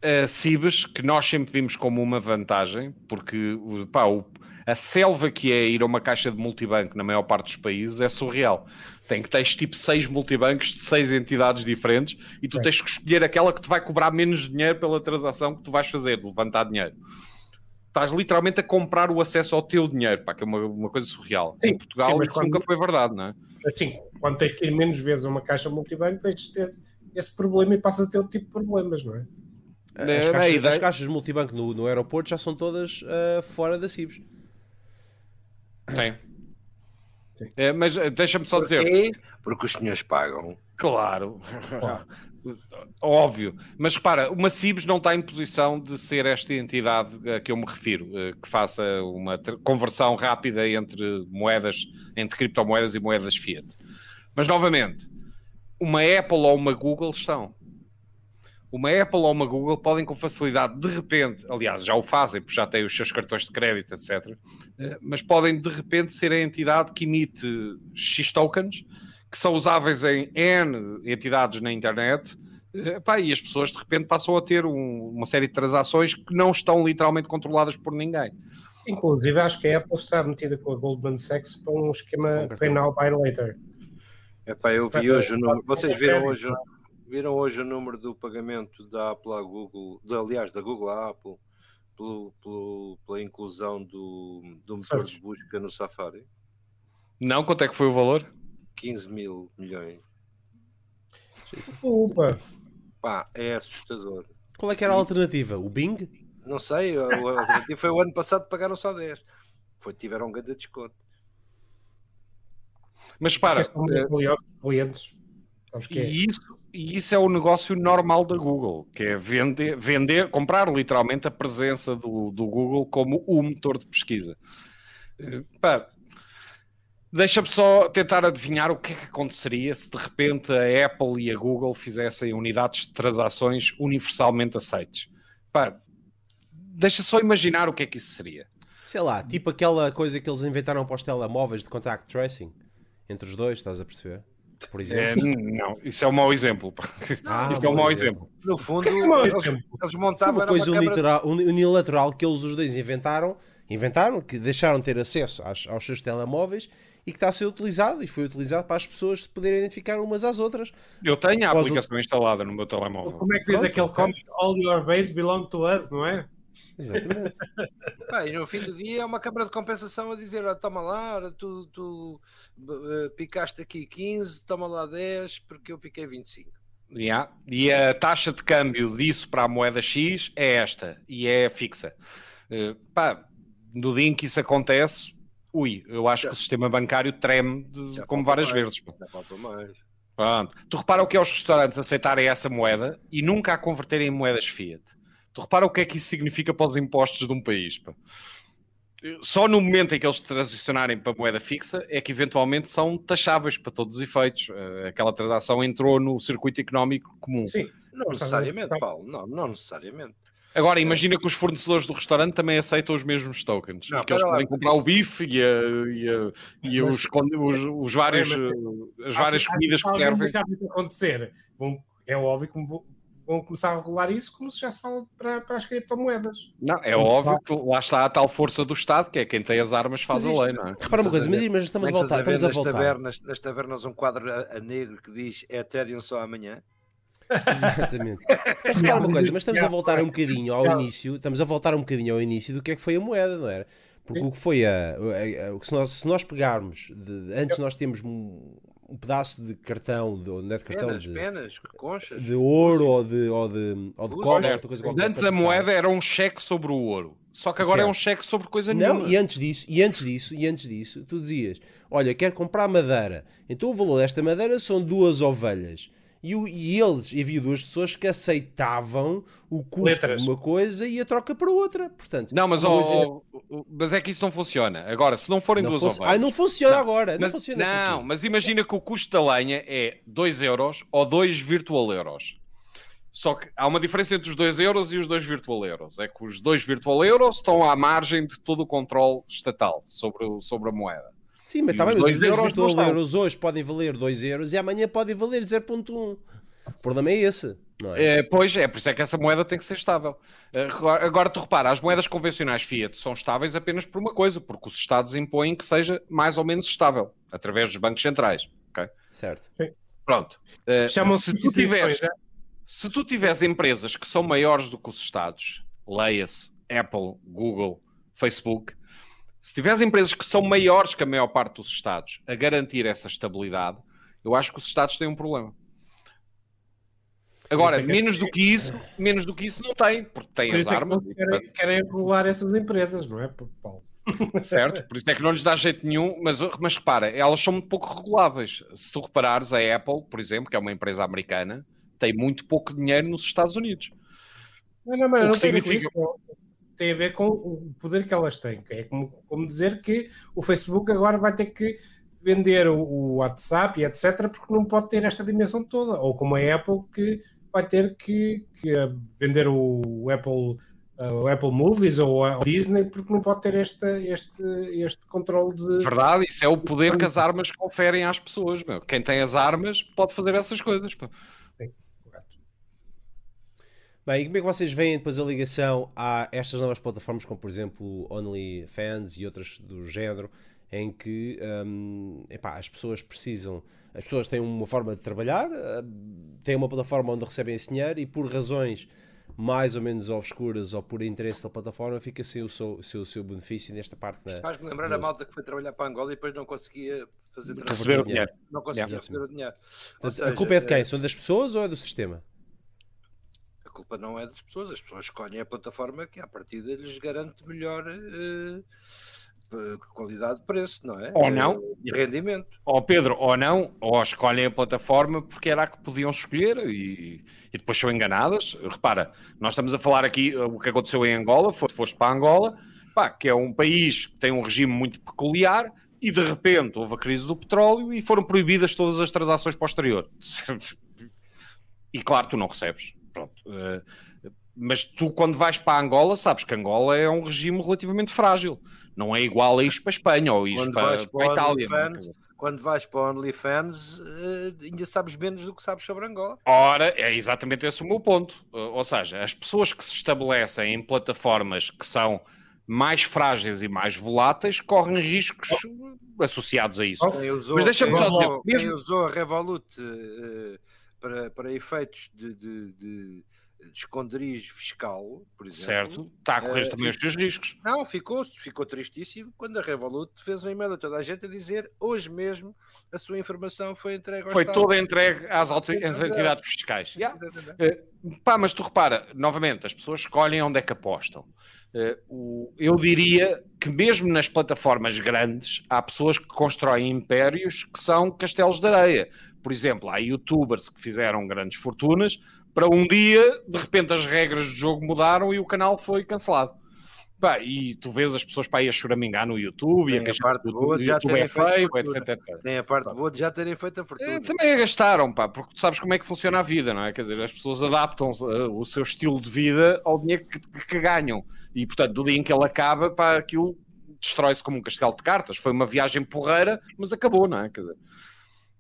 D: a Cibes, que nós sempre vimos como uma vantagem, porque pá, o- a selva que é ir a uma caixa de multibanco na maior parte dos países é surreal. Tem que tens tipo seis multibancos de seis entidades diferentes e tu
C: É.
D: tens que escolher aquela que te vai cobrar menos dinheiro pela transação que tu vais fazer, de levantar dinheiro. Estás literalmente a comprar o acesso ao teu dinheiro, pá, que é uma, uma coisa surreal.
C: Sim,
D: em Portugal
C: sim, mas
D: isso
C: quando-
D: nunca foi verdade, não é?
C: assim, quando tens que ir menos vezes a uma caixa multibanco, tens de ter esse problema e passas a ter outro tipo de problemas, não é?
A: As,
D: É,
A: caixas,
D: ideia-
A: as caixas multibanco no, no aeroporto já são todas ah, fora da CIBS.
D: Tem. É, mas eh, deixa-me só dizer,
B: Porquê? Porque os senhores pagam.
D: Claro. Óbvio. Mas repara, uma CIBS não está em posição de ser esta entidade a que eu me refiro, eh, que faça uma conversão rápida entre moedas, entre criptomoedas e moedas fiat. Mas novamente, uma Apple ou uma Google estão. Uma Apple ou uma Google podem com facilidade, de repente, aliás, já o fazem, porque já têm os seus cartões de crédito, etc. eh, Mas podem, de repente, ser a entidade que emite X tokens que são usáveis em N entidades na internet, eh, pá, e as pessoas de repente passam a ter um- uma série de transações que não estão literalmente controladas por ninguém.
C: Inclusive, acho que a Apple está metida com a Goldman Sachs para um esquema. Pay Now, Buy Later.
B: Epá, eu vi hoje o número.
C: para-
B: Vocês viram hoje, viram hoje o número do pagamento da Apple à Google, de, aliás, da Google à Apple, pelo, pelo- pela inclusão do, do motor de busca no Safari?
D: Não? Quanto é que foi o valor?
B: 15 mil milhões.
C: Opa!
B: Pá, é assustador.
A: Qual é que era a alternativa? O Bing?
B: Não sei, o alternativo foi o ano passado pagaram só 10. Foi, tiveram um grande desconto.
D: Mas para,
C: clientes. É?
D: e isso, e isso é o negócio normal da Google, que é vender, vender comprar literalmente a presença do, do Google como o motor de pesquisa. Eh, pá, Deixa-me só tentar adivinhar o que é que aconteceria se de repente a Apple e a Google fizessem unidades de transações universalmente aceites. Pá, deixa só imaginar o que é que isso seria.
A: Sei lá, tipo aquela coisa que eles inventaram para os telemóveis de contact tracing entre os dois, estás a perceber? Por
D: É,
A: exemplo.
D: não, isso é um mau exemplo.
A: Ah,
D: isso é um mau
A: exemplo.
D: exemplo.
B: No fundo,
C: Que é que mau
B: eles,
C: exemplo?
B: eles montavam
A: uma coisa
B: câmara-
A: unilateral, uni- unilateral que eles os dois inventaram, inventaram, que deixaram de ter acesso às- aos seus telemóveis e que está a ser utilizado e foi utilizado para as pessoas se poderem identificar umas às outras.
D: Eu tenho a
A: Após o-
D: aplicação instalada no meu telemóvel.
C: Como é que diz
A: Pronto,
C: aquele
A: ok.
C: cómic All Your Base Belong to Us, não é?
A: Exatamente.
B: E no fim do dia é uma câmara de compensação a dizer: "Ora, toma lá, ora, tu, tu eh, picaste aqui 15, toma lá 10, porque eu piquei 25.
D: Yeah. E a taxa de câmbio disso para a moeda X é esta e é fixa. Eh, pá, no dia em que isso acontece, ui, eu acho que o sistema bancário treme de-
B: Já
D: como várias
B: mais.
D: vezes.
B: Não falta mais.
D: Pronto. Tu repara o que é os restaurantes aceitarem essa moeda e nunca a converterem em moedas fiat. Tu repara o que é que isso significa para os impostos de um país. pá. Só no momento em que eles transicionarem para moeda fixa é que eventualmente são taxáveis para todos os efeitos. Eh, Aquela transação entrou no circuito económico comum.
C: Sim.
B: Não necessariamente, Paulo. Não, não necessariamente.
D: Agora, imagina que os fornecedores do restaurante também aceitam os mesmos tokens.
B: Não,
D: e que eles
B: pera lá.
D: podem comprar o bife e, a- e a- e
C: Mas-
D: os, os, os vários,
C: É, mas-
D: eh, as várias
C: Acho-
D: comidas que servem.
C: Já vai acontecer. Vão, é óbvio que vão, começar a regular isso, como se já se fala para, para as criptomoedas.
D: Não, é
C: Sim,
D: óbvio
C: claro.
D: que lá está a tal força do Estado, que é quem tem as armas faz
A: Mas
D: a lei, não é?
A: Repara uma coisa, mas, mas estamos a voltar, estamos a
B: nas
A: voltar.
B: Tabernas, nas tabernas um quadro a, a negro que diz Ethereum só amanhã.
A: Exatamente. Mas repara uma coisa, mas estamos a voltar um bocadinho ao início, estamos a voltar um bocadinho ao início do que é que foi a moeda, não era? Porque
C: Sim.
A: o que foi a, a- a- o que se nós, se nós pegarmos, de- antes nós temos um, um pedaço de cartão, de, não é de cartão,
B: Penas,
A: de,
B: penas, conchas.
A: de ouro ou de, ou de, ou de cobre, coisa qualquer.
D: Antes a moeda era um cheque sobre o ouro. Só que agora é um
A: Certo.
D: cheque sobre coisa
A: Não,
D: nenhuma.
A: e antes disso, e antes disso, e antes disso, tu dizias: Olha, quero comprar madeira. Então o valor desta madeira são duas ovelhas. E, o- e eles, havia duas pessoas que aceitavam o custo
C: Letras.
A: de uma coisa e a troca para outra. Portanto,
D: Não, mas, ó, ó, mas é que isso não funciona. Agora, se não forem
A: não,
D: duas
A: funci-
D: ovelhas.
A: Ah, não funciona
D: Não,
A: agora.
D: mas,
A: não funciona
D: não, mas imagina que o custo da lenha é 2 euros ou 2 virtual euros. Só que há uma diferença entre os 2 euros e os 2 virtual euros. É que os 2 virtual euros estão à margem de todo o controle estatal sobre, sobre a moeda.
A: Sim, mas está
D: os
A: bem, os 2
D: euros
A: virtual
D: não estão.
A: euros hoje podem valer 2 euros e amanhã podem valer 0.1. O problema é esse, é?
D: É, pois é, por isso é que essa moeda tem que ser estável. Eh, Agora, agora tu repara, as moedas convencionais Fiat são estáveis apenas por uma coisa, porque os Estados impõem que seja mais ou menos estável, através dos bancos centrais. ok?
A: Certo.
D: Pronto. Eh,
C: Chamam-se
D: se tu tiveres
C: é?
D: Se tu tiveres empresas que são maiores do que os Estados, leia-se Apple, Google, Facebook, se tiveres empresas que são maiores que a maior parte dos Estados a garantir essa estabilidade, eu acho que os Estados têm um problema. Agora,
C: é que-
D: menos do que isso, menos do que isso não tem, porque tem
C: Por
D: as
C: é que
D: armas,
C: eles
D: e,
C: querem, querem regular essas empresas, não é, Paulo?
D: certo? Por isso é que não lhes dá jeito nenhum, mas, mas repara, elas são muito pouco reguláveis. Se tu reparares, a Apple, por exemplo, que é uma empresa americana, tem muito pouco dinheiro nos Estados Unidos.
C: Não, não, mas não
D: que significa-
C: isso. Tem a ver com o poder que elas têm. É como, como dizer que o Facebook agora vai ter que vender o, WhatsApp e etc. porque não pode ter esta dimensão toda. Ou como a Apple que vai ter que, que, vender o Apple, eh, o Apple Movies ou a Disney porque não pode ter este, este, este controle de.
D: Verdade, isso é o poder que as armas conferem às pessoas. Meu. Quem tem as armas pode fazer essas coisas. pá.
A: Bem, e como é que vocês veem depois a ligação a estas novas plataformas, como por exemplo OnlyFans e outras do género, em que hum, epá, as pessoas precisam, as pessoas têm uma forma de trabalhar, hum, têm uma plataforma onde recebem esse dinheiro e por razões mais ou menos obscuras ou por interesse da plataforma fica sem o seu, o seu, o seu benefício nesta parte da,
B: Faz-me lembrar a
A: Doze.
B: malta que foi trabalhar para Angola e depois não conseguia fazer
D: Receber o dinheiro.
B: Não conseguia
A: Yeah.
B: receber o dinheiro. Seja,
A: a culpa é de quem?
B: eh,
A: São das pessoas ou é do sistema?
B: A culpa não é das pessoas, as pessoas escolhem a plataforma que à partida lhes garante melhor eh, eh, qualidade de preço, não é?
D: Ou não.
B: Eh, E rendimento.
D: Ou Pedro, ou não, ou escolhem a plataforma porque era a que podiam escolher e, e depois são enganadas. Repara, nós estamos a falar aqui o que aconteceu em Angola, foi- foste para Angola, pá, que é um país que tem um regime muito peculiar e de repente houve a crise do petróleo e foram proibidas todas as transações para o exterior. E claro, tu não recebes. Pronto. Uh, mas tu, quando vais para Angola, sabes que Angola é um regime relativamente frágil. Não é igual a isto para a Espanha ou isto para, para a Itália. é?
B: OnlyFans, quando vais para OnlyFans, eh, ainda sabes menos do que sabes sobre Angola.
D: Ora, é exatamente esse o meu ponto. Uh, Ou seja, as pessoas que se estabelecem em plataformas que são mais frágeis e mais voláteis correm riscos associados a isso.
B: Quem usou,
D: Mas deixa-me
C: só dizer,
B: usou- quem
D: mesmo-
B: usou a Revolut eh, para, para efeitos de, de, de, de esconderijo fiscal, por exemplo.
D: Certo? Está a correr
B: Eh,
D: também os seus riscos.
B: Não, ficou, ficou tristíssimo quando a Revolut fez um e-mail a toda a gente a dizer hoje mesmo a sua informação foi entregue
D: Foi
B: Estado.
D: toda entregue às, às entidades fiscais. Yeah. Pá, mas tu repara, novamente, as pessoas escolhem onde é que apostam. Eh, o- eu diria que mesmo nas plataformas grandes há pessoas que constroem impérios que são castelos de areia. Por exemplo, há youtubers que fizeram grandes fortunas para um dia, de repente, as regras do jogo mudaram e o canal foi cancelado. Pá, e tu vês as pessoas para aí a choramingar no YouTube e
B: Tem
D: a
B: a
D: queixar
B: parte
D: que
B: boa de já
D: YouTube é
B: terem feito
D: feio, etc, etc.
B: Tem a parte boa de já terem feito a
D: Eh,
B: fortuna.
D: Também a gastaram, pá, porque tu sabes como é que funciona a vida, não é? Quer dizer, as pessoas adaptam eh, o seu estilo de vida ao dinheiro que, que ganham. E, portanto, do dia em que ele acaba, pá, aquilo destrói-se como um castelo de cartas. Foi uma viagem porreira, mas acabou, não é? Quer dizer,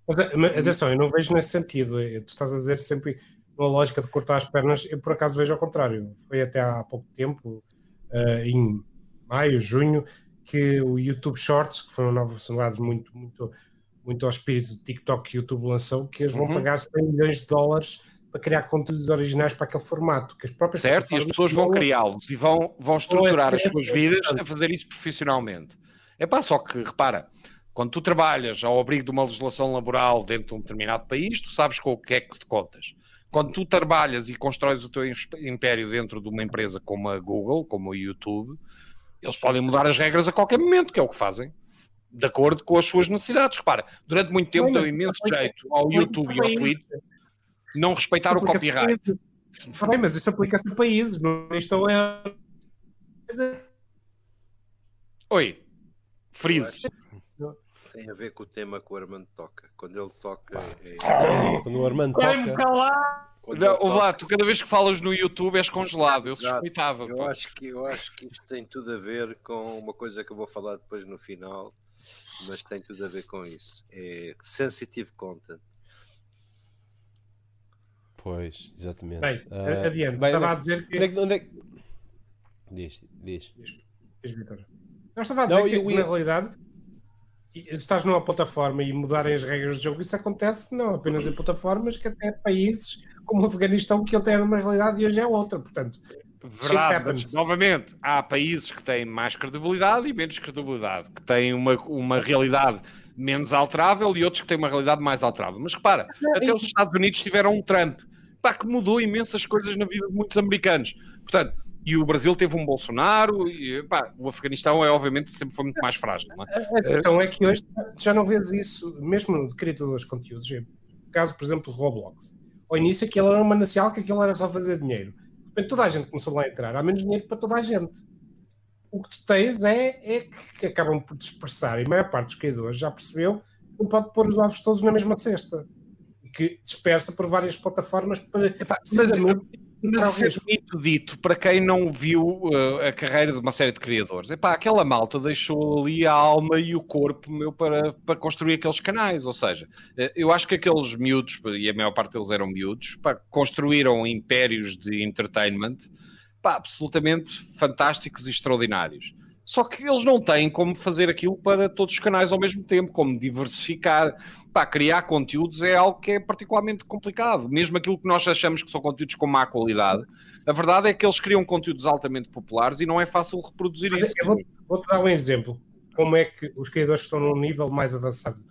C: Mas, mas, atenção, eu não vejo nesse sentido. Tu estás a dizer sempre uma lógica de cortar as pernas. Eu, por acaso, vejo ao contrário. Foi até há pouco tempo, eh, em maio, junho, que o YouTube Shorts, que foram novos funcionalidades muito, muito, muito ao espírito de TikTok que o YouTube lançou, que eles vão
D: Uhum.
C: pagar 100 milhões de dólares para criar conteúdos originais para aquele formato. Que as próprias
D: certo? E as pessoas vão criá-los e vão, vão estruturar as
C: é-
D: suas vidas a fazer isso profissionalmente. É pá, só que, repara, quando tu trabalhas ao abrigo de uma legislação laboral dentro de um determinado país, tu sabes com o que é que te contas. Quando tu trabalhas e constróis o teu império dentro de uma empresa como a Google, como o YouTube, eles podem mudar as regras a qualquer momento, que é o que fazem, de acordo com as suas necessidades. Repara, durante muito tempo deu imenso
C: mas-
D: jeito ao
C: mas-
D: YouTube e ao Twitch não respeitar o copyright.
C: Bem, mas isso aplica-se a países, não isto é.
D: Oi, freeze.
B: Tem a ver com o tema que o Armando toca. Quando ele toca.
A: É... Quando o Armando toca.
D: calar! Não, toca... lá, tu cada vez que falas no YouTube és congelado, eu suspeitava.
B: Eu acho, que, eu acho que isto tem tudo a ver com uma coisa que eu vou falar depois no final, mas tem tudo a ver com isso. É sensitive content.
A: Pois, exatamente.
C: Bem, uh, adiante. Bem, estava a dizer que. Onde é que, onde é que...
A: Diz, diz. Diz,
C: diz Vitor. Eu estava a dizer não, que, eu, eu... na realidade, estás numa plataforma e mudarem as regras do jogo, isso acontece não apenas em plataformas, que até países como o Afeganistão, que ele tem uma realidade e hoje é outra. Portanto,
D: Verdade, mas, novamente, há países que têm mais credibilidade e menos credibilidade, que têm uma, uma realidade menos alterável e outros que têm uma realidade mais alterável. Mas repara, até os Estados Unidos tiveram um Trump pá, que mudou imensas coisas na vida de muitos americanos. Portanto, e o Brasil teve um Bolsonaro, e pá, o Afeganistão é obviamente sempre foi muito mais frágil.
C: É? A questão é que hoje já não vês isso, mesmo de criadores de conteúdos, caso, por exemplo, do Roblox. Ao início aquilo era um manancial que aquilo era só fazer dinheiro. De repente toda a gente começou lá a entrar, há menos dinheiro para toda a gente. O que tu tens é, é que acabam por dispersar, e a maior parte dos criadores já percebeu que não pode pôr os ovos todos na mesma cesta que dispersa por várias plataformas para Epá, precisamente.
D: Mas isso é muito dito para quem não viu uh, a carreira de uma série de criadores. Epá, aquela malta deixou ali a alma e o corpo meu para, para construir aqueles canais. Ou seja, uh, eu acho que aqueles miúdos, e a maior parte deles eram miúdos, pá, construíram impérios de entertainment pá, absolutamente fantásticos e extraordinários. Só que eles não têm como fazer aquilo para todos os canais ao mesmo tempo, como diversificar. Pá, criar conteúdos é algo que é particularmente complicado. Mesmo aquilo que nós achamos que são conteúdos com má qualidade, a verdade é que eles criam conteúdos altamente populares e não é fácil reproduzir Mas isso.
C: Vou, vou-te dar um exemplo. Como é que os criadores que estão num nível mais avançado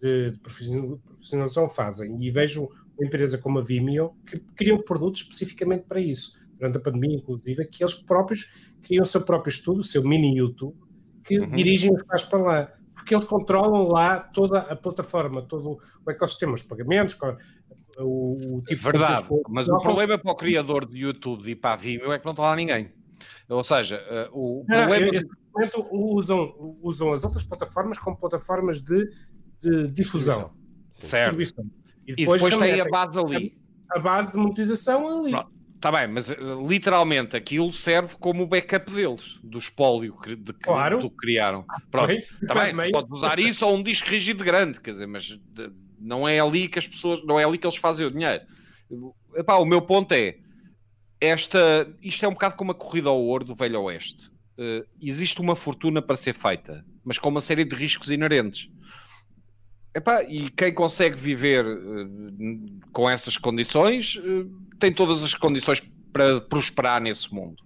C: de, de profissionalização fazem? E vejo uma empresa como a Vimeo que criam produtos especificamente para isso. Durante a pandemia, inclusive, que eles próprios criam o seu próprio estudo, o seu mini YouTube, que uhum. dirigem os pais para lá. Porque eles controlam lá toda a plataforma, todo o ecossistema, os pagamentos, o, o tipo
D: Verdade, de mas o problema para o criador de YouTube de ir para a Vimeo é que não está lá ninguém. Ou seja, uh, o
C: não, problema. Momento usam, usam as outras plataformas como plataformas de, de difusão.
D: Certo. E depois, e depois tem a base ali.
C: A, a base de monetização ali.
D: Pronto. Está bem, mas eh, literalmente aquilo serve como o backup deles, do espólio que, de, claro. do que criaram. Pronto, está bem, pode usar isso ou um disco rígido grande, quer dizer, mas de, não é ali que as pessoas, não é ali que eles fazem o dinheiro. Epá, o meu ponto é, esta, isto é um bocado como a corrida ao ouro do Velho Oeste. Uh, existe uma fortuna para ser feita, mas com uma série de riscos inerentes. Epá, e quem consegue viver uh, com essas condições uh, tem todas as condições para prosperar nesse mundo.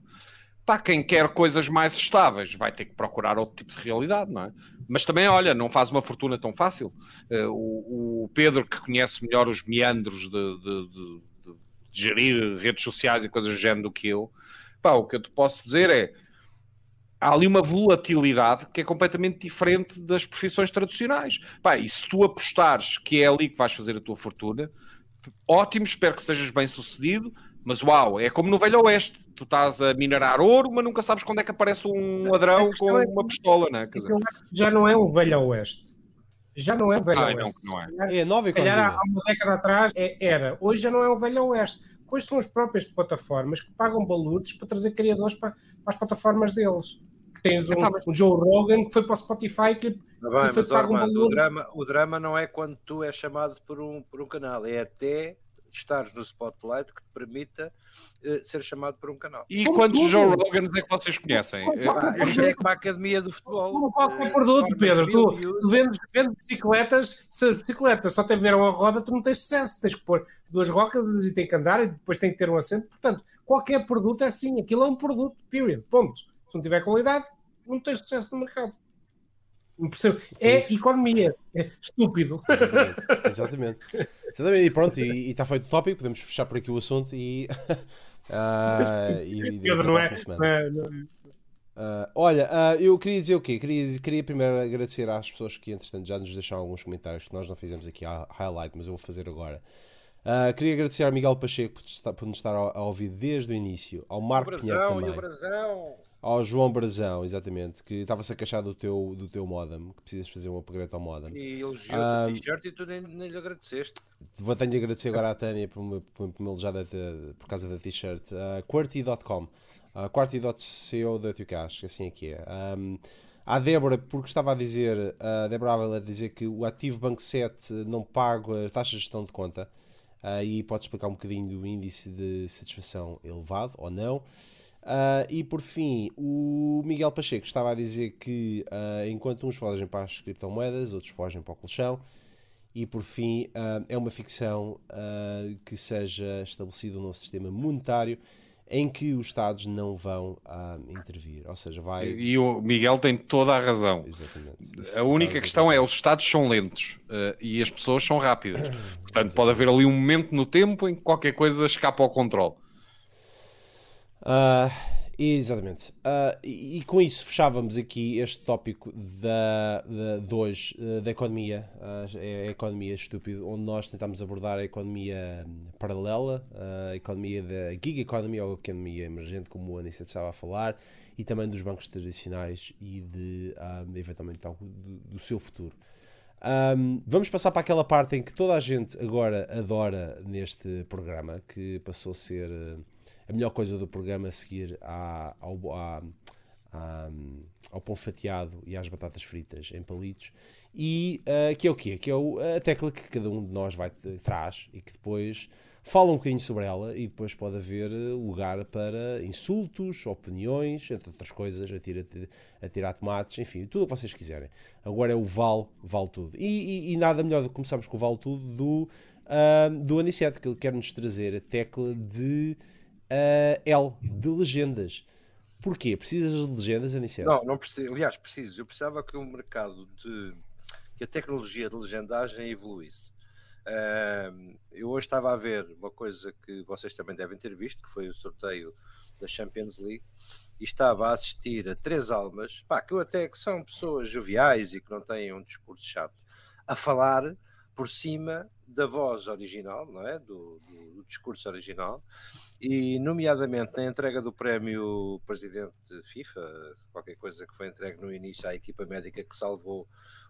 D: Para quem quer coisas mais estáveis, vai ter que procurar outro tipo de realidade, não é? Mas também, olha, não faz uma fortuna tão fácil. Uh, o, o, Pedro, que conhece melhor os meandros de, de, de, de, gerir redes sociais e coisas do género do que eu, pá, o que eu te posso dizer é há ali uma volatilidade que é completamente diferente das profissões tradicionais. Pá, e se tu apostares que é ali que vais fazer a tua fortuna, ótimo, espero que sejas bem sucedido, mas uau, é como no Velho Oeste, tu estás a minerar ouro, mas nunca sabes quando é que aparece um ladrão com é, uma pistola, né? Quer dizer...
C: Já não é o Velho Oeste. Já não é o Velho
D: ah,
C: Oeste.
D: Não, não
A: é. É nova
C: economia. há uma década atrás é, era. Hoje já não é o Velho Oeste. Pois são as próprias plataformas que pagam balúrdios para trazer criadores para, para as plataformas deles tens um, um, Joe Rogan que foi para o Spotify que,
B: tá bem, que foi pago um valor. O drama, o drama não é quando tu és chamado por um, por um canal, é até estar no spotlight que te permita uh, ser chamado por um canal.
D: E como quantos tudo. Joe Rogans é que vocês conhecem?
B: Ah, isto é como a academia do futebol.
C: Como qualquer produto, Pedro. Tu, tu vendes, vendes, bicicletas, se a bicicleta só tiver uma roda, tu não tens sucesso. Tens que pôr duas rocas e tem que andar e depois tem que ter um assento. Portanto, qualquer produto é assim. Aquilo é um produto, period. Ponto. Se não tiver qualidade, não tem sucesso no mercado. Não percebo. É Isso. economia. É estúpido.
A: Exatamente. Exatamente. Exatamente. E pronto, e está feito o tópico, podemos fechar por aqui o assunto e. uh, e, e Pedro, não é? Uh, olha, uh, eu queria dizer o quê? Queria, queria primeiro agradecer às pessoas que, entretanto, já nos deixaram alguns comentários que nós não fizemos aqui a highlight, mas eu vou fazer agora. Uh, queria agradecer ao Miguel Pacheco por, estar, por nos estar a, a ouvir desde o início, ao Marco Pinheiro também, ao João Brazão, exatamente, que estava-se a queixar do teu, do teu modem, que precisas fazer um upgrade ao modem.
B: E elogiou uh, o t-shirt e tu nem, nem lhe agradeceste.
A: Vou tenho de agradecer agora à Tânia por me, por me elogiar por causa da t-shirt. Uh, QWERTY.com, uh, QWERTY.co.uk, acho que assim é que é. Um, à Débora, porque estava a dizer, a Débora Ávila a dizer que o ativo Banco 7 não paga a taxa de gestão de conta. Uh, e pode explicar um bocadinho do índice de satisfação elevado ou não. Uh, e por fim, o Miguel Pacheco estava a dizer que uh, enquanto uns fogem para as criptomoedas, outros fogem para o colchão. E por fim, uh, é uma ficção que seja estabelecido um novo sistema monetário em que os Estados não vão intervir. Ou seja, vai.
D: E o Miguel tem toda a razão.
A: Exatamente.
D: Isso a única questão é: os Estados são lentos e as pessoas são rápidas. Portanto, Exatamente. pode haver ali um momento no tempo em que qualquer coisa escapa ao controle.
A: Uh, Exatamente. Uh, e, e, com isso fechávamos aqui este tópico da, da, de hoje, uh, da economia, uh, a economia estúpido, onde nós tentamos abordar a economia paralela, a economia da gig economy ou economia emergente, como o Anissa estava a falar, e também dos bancos tradicionais e de, um, eventualmente, do, do, seu futuro. Um, vamos passar para aquela parte em que toda a gente agora adora neste programa, que passou a ser a melhor coisa do programa a seguir à, ao, à, à, ao pão fatiado e às batatas fritas em palitos. E uh, que é o quê? Que é o, a tecla que cada um de nós vai traz e que depois fala um bocadinho sobre ela e depois pode haver lugar para insultos, opiniões, entre outras coisas, atirar, atirar tomates, enfim, tudo o que vocês quiserem. Agora é o vale, vale tudo. E, e, e nada melhor do que começarmos com o vale tudo do, uh, do Aniceto, que ele quer nos trazer a tecla de uh, L, de legendas. Porquê? Precisas de legendas, Aniceto?
B: Não, não preciso. Aliás, preciso. Eu precisava que o mercado de. que a tecnologia de legendagem evoluísse. Uh, eu hoje estava a ver uma coisa que vocês também devem ter visto, que foi o sorteio da Champions League, e estava a assistir a três almas, pá, que eu até que são pessoas joviais e que não têm um discurso chato, a falar por cima da voz original, não é? Do, do, do, discurso original, e nomeadamente na entrega do prémio presidente FIFA, qualquer coisa que foi entregue no início à equipa médica que salvou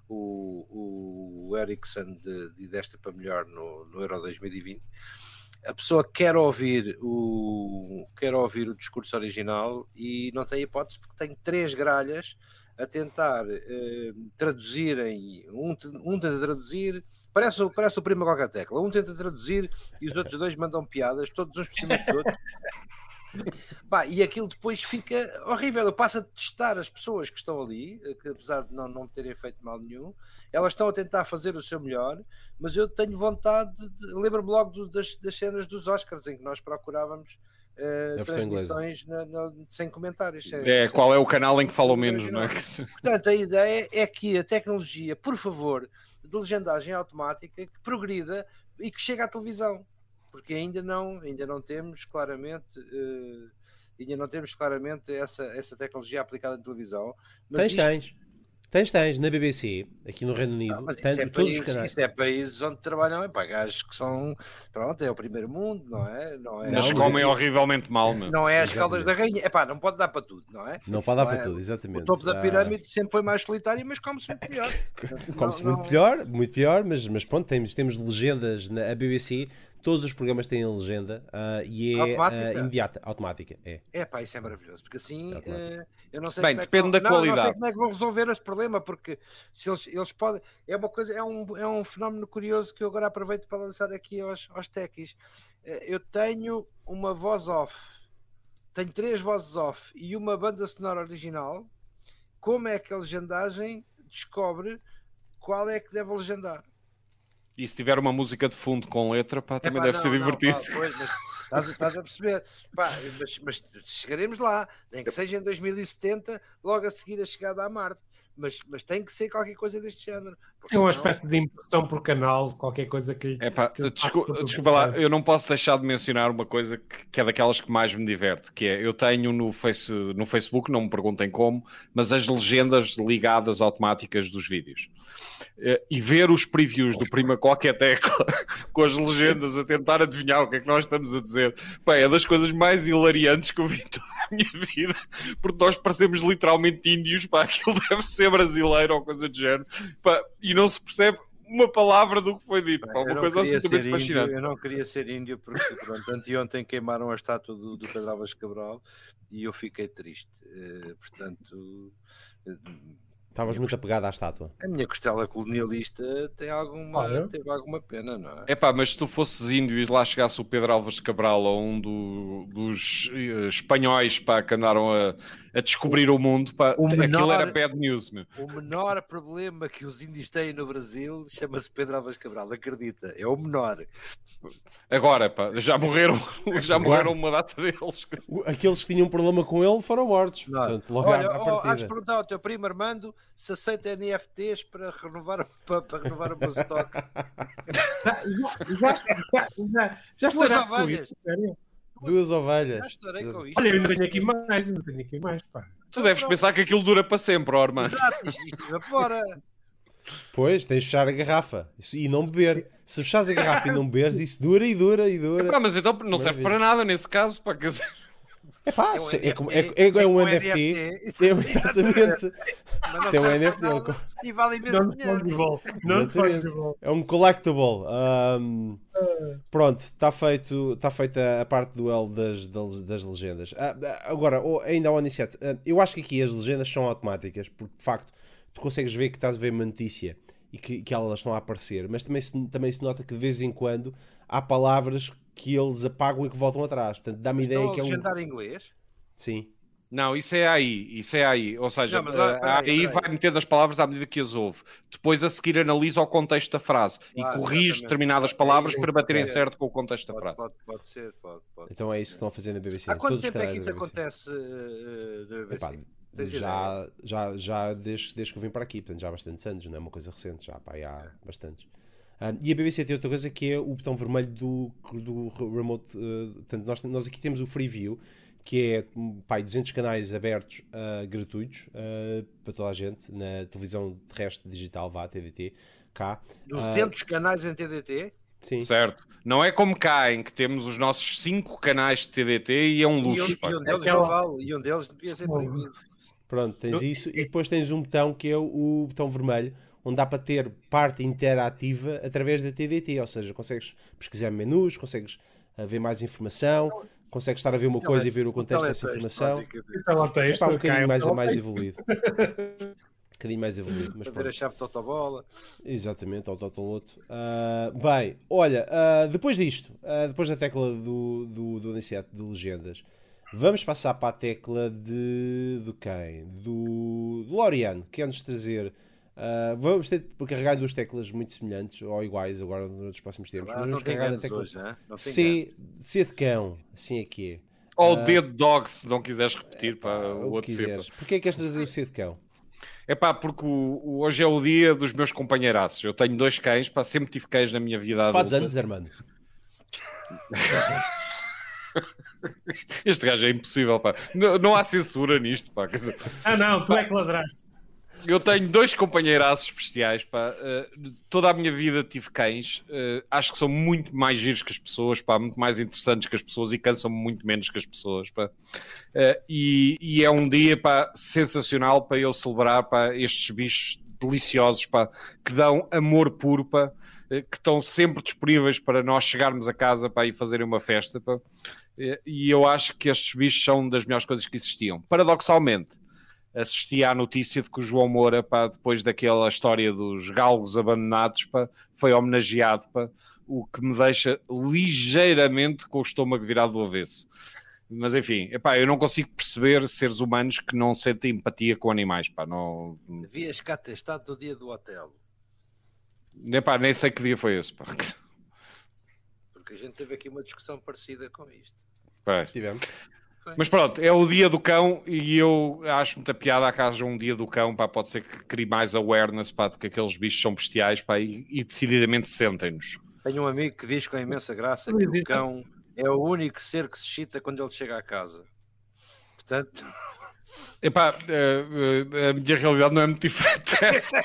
B: o, o Ericsson de, de desta para melhor no, no Euro 2020. A pessoa quer ouvir o quer ouvir o discurso original e não tem hipótese porque tem três gralhas a tentar eh, traduzirem um, um tenta traduzir Parece, parece o primo qualquer tecla. Um tenta traduzir e os outros dois mandam piadas, todos uns por cima dos outros. Bah, e aquilo depois fica horrível. Eu passo a testar as pessoas que estão ali, que apesar de não, não terem feito mal nenhum, elas estão a tentar fazer o seu melhor, mas eu tenho vontade de. Lembro-me logo do, das, das cenas dos Oscars em que nós procurávamos Uh, transmissões na, na, sem comentários.
D: É, qual é o canal em que falam menos, não é?
B: Portanto, a ideia é que a tecnologia, por favor, de legendagem automática que progrida e que chega à televisão, porque ainda não, ainda não temos claramente, uh, ainda não temos claramente essa, essa tecnologia aplicada em televisão.
A: Mas tens, isto... tens. Tens, tens, na BBC, aqui no Reino Unido,
B: não, tens, é todos os canais. Isso é países onde trabalham é, para gajos que são, pronto, é o primeiro mundo, não é? Não é
D: mas comem aqui, horrivelmente mal, meu.
B: Não é as caldas da rainha, é pá, não pode dar para tudo, não é?
A: Não pode dar não para é, tudo, exatamente. O
B: topo da ah. pirâmide ah. sempre foi mais solitário, mas come-se muito pior.
A: come-se muito não... pior, muito pior, mas, mas pronto, temos, temos legendas na BBC Todos os programas têm legenda uh, e é automática. Uh, imediata, automática. É.
B: é pá, isso é maravilhoso, porque assim uh, eu não sei
D: Bem, depende
B: é
D: da não, qualidade. Não sei
B: como é que vão resolver este problema, porque se eles, eles podem. É uma coisa, é um, é um fenómeno curioso que eu agora aproveito para lançar aqui aos, aos techis. Eu tenho uma voz off, tenho três vozes off e uma banda sonora original. Como é que a legendagem descobre qual é que deve legendar?
D: E se tiver uma música de fundo com letra, pá, também deve não, ser divertido. Não, pá,
B: pois, mas estás, estás, a perceber. Pá, mas, mas, chegaremos lá, nem que seja em 2070, logo a seguir a chegada a Marte. Mas, mas tem que ser qualquer coisa deste género.
C: É uma espécie de impressão por canal, qualquer coisa que.
D: É pá,
C: que
D: desculpa, desculpa lá, eu não posso deixar de mencionar uma coisa que, que é daquelas que mais me diverte, que é, eu tenho no, face, no Facebook, não me perguntem como, mas as legendas ligadas automáticas dos vídeos. Eh, E ver os previews do Prima Qualquer Tecla com as legendas a tentar adivinhar o que é que nós estamos a dizer, pá, é das coisas mais hilariantes que eu vi toda a minha vida, porque nós parecemos literalmente índios, pá, aquilo deve ser brasileiro ou coisa do género, pá, e não se percebe uma palavra do que foi dito, pá, uma coisa absolutamente
B: índio,
D: fascinante.
B: eu não queria ser índio porque pronto, anteontem queimaram a estátua do, do Pedro Álvares Cabral e eu fiquei triste. Eh, portanto, eh,
A: Estavas muito apegado à estátua.
B: a minha costela colonialista tem alguma,
C: Olha.
B: teve alguma pena, não é?
D: É pá, mas se tu fosses índio e lá chegasse o Pedro Álvares Cabral ou um do- dos eh, espanhóis pá, que andaram a, a descobrir o mundo, pá,
B: O
D: aquilo
B: menor-
D: era bad news, meu.
B: O menor problema que os índios têm no Brasil chama-se Pedro Álvares Cabral, acredita, é o menor.
D: Agora, pá, já morreram, já morreram uma data deles.
A: Aqueles que tinham problema com ele foram mortos.
B: Não.
A: Portanto, logo
B: Olha,
A: à, à
B: oh, has perguntar ao teu primo Armando se aceita NFTs para renovar, para, para renovar o meu stock.
C: Já, já, já, já, já
B: Duas ovelhas.
C: isso?
A: Duas
B: Já
A: ovelhas.
B: estourei com isto.
C: Olha, eu ainda tenho aqui mais, ainda tenho aqui mais, pá.
D: Tu deves pensar que aquilo dura para sempre, irmão.
B: Exato, isto, evapora.
A: Pois, tens de fechar a garrafa Isso- e não beber. Se fechares a garrafa e não beberes, isso dura e dura e dura.
D: Pá, mas então não serve
A: Maravilha.
D: para nada nesse caso, pá, quer dizer,
A: Epá,
B: um
A: se- é, como- é,
B: NFT,
A: é, é um
B: um
A: NFT.
B: NFT.
A: É, exatamente. Tem um NFT,
B: nada E vale imenso dinheiro.
C: Não.
A: É um collectible. Ahm, pronto, está feito, tá feita a parte do L das, das, das legendas. Ah, ah, agora, oh, ainda ao Anicete, ah, eu acho que aqui as legendas são automáticas, porque de facto tu consegues ver que estás a ver uma notícia e que, que elas estão a aparecer, mas também se, também se nota que de vez em quando há palavras que eles apagam e que voltam atrás. Portanto, dá-me ideia
B: Estão
A: que é um.
B: legendar em inglês?
A: Sim.
D: Não, isso é aí, isso é aí. Ou seja,
B: Não, peraí,
D: aí
B: peraí.
D: vai metendo as palavras à medida que as ouve. Depois a seguir analisa o contexto da frase e
B: Claro,
D: corrige
B: exatamente.
D: determinadas
B: É
D: palavras para baterem
B: é.
D: certo com o contexto da
B: Pode,
D: frase.
B: pode, pode ser, pode, pode.
A: Então é isso que estão a fazer na BBC.
B: Há quanto
A: todos os
B: tempo é que isso
A: da BBC.
B: acontece eh, na BBC?
A: Epá, já, já, já desde, desde que eu vim para aqui, portanto já há bastantes anos, não é uma coisa recente, já pá, aí há bastantes. Ah, e a BBC tem outra coisa que é o botão vermelho do, do remote. eh, portanto, nós, nós aqui temos o Free View, que é pá, 200 canais abertos ah, gratuitos ah, para toda a gente na televisão terrestre digital, vá, TDT, cá.
B: 200 canais em TDT?
A: Sim,
D: Certo. Não é como cá, em que temos os nossos cinco canais de TDT e é um
B: E
D: luxo.
B: um,
D: pá.
B: e um deles não vale, e um deles devia ser proibido.
A: Pronto, tens isso e depois tens um botão que é o, o botão vermelho, onde dá para ter parte interativa através da TDT, ou seja, consegues pesquisar menus, consegues ah, ver mais informação, consegues estar a ver uma coisa e ver o contexto dessa informação.
C: Então lá tens,
A: Está um bocadinho
C: cai,
A: mais,
C: então,
A: mais
C: tem.
A: evoluído. Um bocadinho mais evoluído, mas
B: Para ver a chave de totobola.
A: Exatamente, ao Totoloto. Ah, bem, olha, ah, depois disto, ah, depois da tecla do, do, do Aniceto de legendas, vamos passar para a tecla de, de quem? Do, do Loriano, que é-nos trazer. Ah, vamos ter de carregar duas teclas muito semelhantes ou iguais agora nos próximos tempos.
B: Ah,
A: vamos carregar
B: ganos
A: tecla
B: hoje, né?
A: C, C de cão, assim é que é.
D: Ou o dedo dog, se não quiseres repetir para
A: Ah,
D: o outro
A: quiseres. Porquê é que queres trazer o C de cão?
D: É pá, porque o- o- hoje é o dia dos meus companheiraços. Eu tenho dois cães, pá, sempre tive cães na minha vida
A: Faz
D: adulta.
A: anos, Armando.
D: Este gajo é impossível, pá. Não, não há censura nisto, pá.
C: Ah, não, tu é que ladraste.
D: Eu tenho dois companheiraços especiais, pá. Eh, toda a minha vida tive cães. Eh, acho que são muito mais giros que as pessoas, pá. Muito mais interessantes que as pessoas e cansam-me muito menos que as pessoas, pá. Eh, e, e é um dia, pá, sensacional para eu celebrar, pá, estes bichos deliciosos, pá, que dão amor puro, pá, que estão sempre disponíveis para nós chegarmos a casa, pá, e fazerem uma festa, pá. E eu acho que estes bichos são das melhores coisas que existiam. Paradoxalmente, assisti à notícia de que o João Moura, pá, depois daquela história dos galgos abandonados, pá, foi homenageado, pá, o que me deixa ligeiramente com o estômago virado do avesso. Mas enfim, epá, eu não consigo perceber seres humanos que não sentem empatia com animais. Pá, não,
B: Devias cá ter estado no dia do hotel.
D: epá, nem sei que dia foi esse. Pá.
B: Porque a gente teve aqui uma discussão parecida com isto.
D: Pá,
A: Tivemos.
D: Mas pronto, é o dia do cão e eu acho muita piada a haja um dia do cão, pá, pode ser que crie mais awareness, pá, de que aqueles bichos são bestiais, pá, e, e decididamente sentem-nos.
B: Tenho um amigo que diz com imensa graça que o cão é o único ser que se excita quando ele chega à casa. Portanto,
D: Epá, eh, eh, a minha realidade não é muito diferente dessa.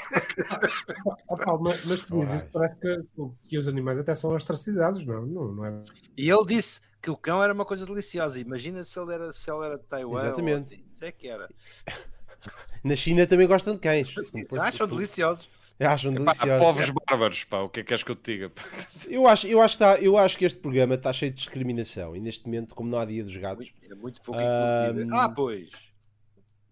C: Opa, mas, mas tu dizes isso, parece que, que os animais até são ostracizados, não, não, não é?
B: E ele disse que o cão era uma coisa deliciosa. Imagina se ele era, se ele era de Taiwan.
A: Exatamente.
B: Ou, isso é que era.
A: Na China também gostam de cães.
B: Acham deliciosos.
A: Acham
D: Epá,
A: deliciosos.
D: povos bárbaros, pá, o que é que queres que eu te diga? pá?
A: Eu acho, eu, acho que tá- eu acho que este programa está cheio de discriminação. E neste momento, como não há dia dos gatos,
B: É muito pouco
A: Ah,
B: inclusivo. Ah, pois.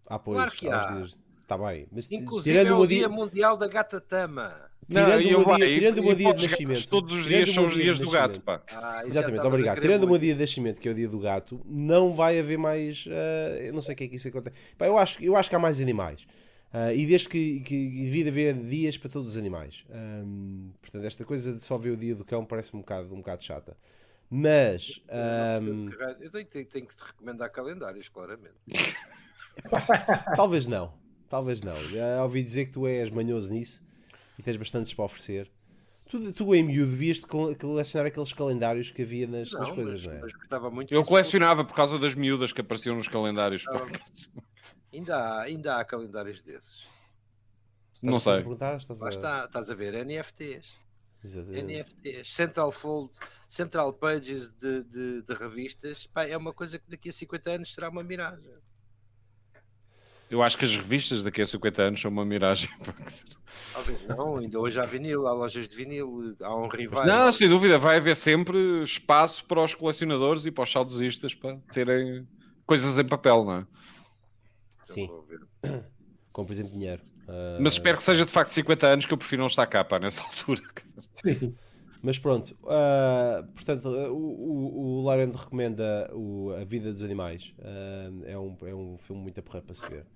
A: há pois.
B: Claro que
A: há
B: há.
A: os dias. Está bem. Mas
B: Inclusive
A: tirando
B: é
A: o
B: dia
A: dia,
B: mundial da gata tama.
A: Tirando o meu
D: vai,
A: dia,
D: e-
A: tirando o meu dia de nascimento.
D: Todos os dias são os
A: dia
D: dias do gato, pá.
B: Ah,
A: Exatamente, obrigado. Tirando o meu dia de nascimento, que é o dia do gato, não vai haver mais. ah, eu não sei o que é que isso acontece. Pá, eu, acho, eu acho que há mais animais. Ah, e desde que, que devia haver dias para todos os animais. Portanto, esta coisa de só ver o dia do cão parece um bocado, um bocado chata. Mas. ahm,
B: Eu tenho, tenho- tenho que te recomendar calendários, claramente.
A: talvez não. Talvez não. Já ouvi dizer que tu és manhoso nisso e tens bastantes para oferecer. Tu, tu em miúdo, devias de cole- colecionar aqueles calendários que havia nas, nas
B: Não,
A: coisas,
B: mas,
A: não é?
B: mas muito
D: Eu colecionava por causa das miúdas que apareciam nos calendários.
B: Ah, Ainda há, ainda há calendários desses.
D: Não
A: Estás a
D: sei.
A: perguntar? Estás
B: Lá
A: a...
B: está, estás a ver, NFTs.
A: Exatamente.
B: NFTs, Central Fold, Central Pages de, de, de revistas, pá, é uma coisa que daqui a 50 anos será uma miragem.
D: Eu acho que as revistas daqui a 50 anos são uma miragem.
B: Talvez não, ainda hoje há vinil, há lojas de vinil, há um rival.
D: Não, sem dúvida, vai haver sempre espaço para os colecionadores e para os saudosistas para terem coisas em papel, não é?
A: Sim, como por exemplo dinheiro. Ah,
D: Mas espero que seja de facto 50 anos, que eu prefiro não estar cá, pá, nessa altura.
C: Sim.
A: Mas pronto, ah, portanto, ah, o, o, o recomenda o, A Vida dos Animais. Ah, é, um, é um filme muito aporreiro para se ver.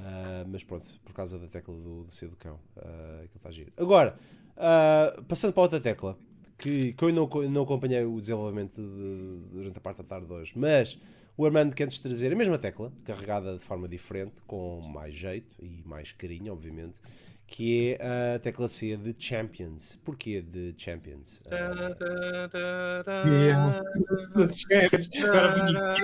A: Ah, mas pronto, por causa da tecla do, do C do cão, ah, aquilo está giro. Agora, ah, passando para outra tecla, que, que eu não, não acompanhei o desenvolvimento de- durante a parte da tarde de hoje, mas o Armando quer-nos trazer a mesma tecla, carregada de forma diferente, com mais jeito e mais carinho, obviamente, que é a tecla C de Champions. Porquê de Champions? Ah,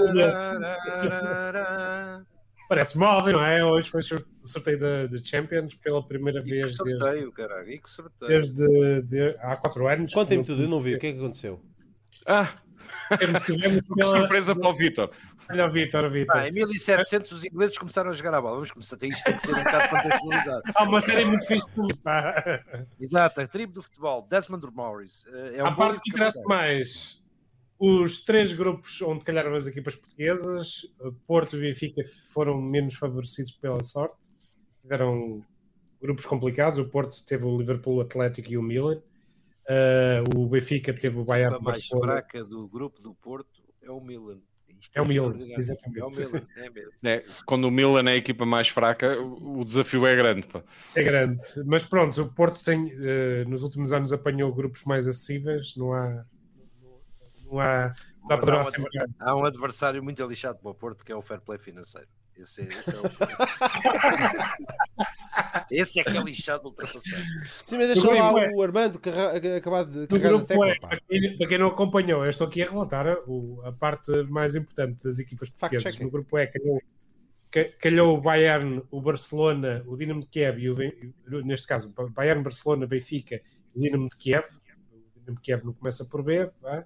C: Agora Parece móvel, não é? Hoje foi o sorteio da de Champions pela primeira
B: E que
C: vez desde,
B: sorteio, caralho, e que sorteio.
C: desde de- há quatro anos.
A: Contem-me tudo, eu não vi. O que é que aconteceu?
D: Ah,
C: Temos, tivemos
D: que
C: pela...
D: surpresa para o Vitor.
C: Olha o Vitor, Vitor.
B: Pá, em 1700 os ingleses começaram a jogar a bola. Vamos começar, isto tem que ser um bocado contextualizado.
C: Há uma série muito fixe de pá.
B: Exato, a tribo do futebol, Desmond Morris. eh, É um
C: A parte que interessa mais, os três grupos onde calharam as equipas portuguesas, Porto e Benfica foram menos favorecidos pela sorte. Tiveram grupos complicados. O Porto teve o Liverpool, o Atlético e o Milan. Uh, o Benfica teve o
B: A
C: Bayern
B: equipa mais
C: Barcelona.
B: fraca do grupo do Porto é o Milan. Isto
C: É o Milan.
B: É o Milan, é mesmo.
D: É, quando o Milan é a equipa mais fraca, o desafio é grande. Pá.
C: É grande. Mas pronto, o Porto tem, eh, nos últimos anos apanhou grupos mais acessíveis. Não há. Não há.
B: Um há um adversário muito lixado para o Porto que é o fair play financeiro. Esse é, esse é, o... esse é que é lixado ultrapassado.
A: Sim, mas deixa lá
C: é-
A: o Armando carra- acabar de carregar
C: grupo
A: tecla.
C: é, para quem, para quem não acompanhou, eu estou aqui a relatar o- a parte mais importante das equipas portuguesas. No grupo E calhou, ca- calhou o Bayern, o Barcelona, o Dinamo de Kiev e o, neste caso o Bayern, Barcelona, Benfica e o Dinamo de Kiev. O Dinamo de Kiev não começa por B. vá.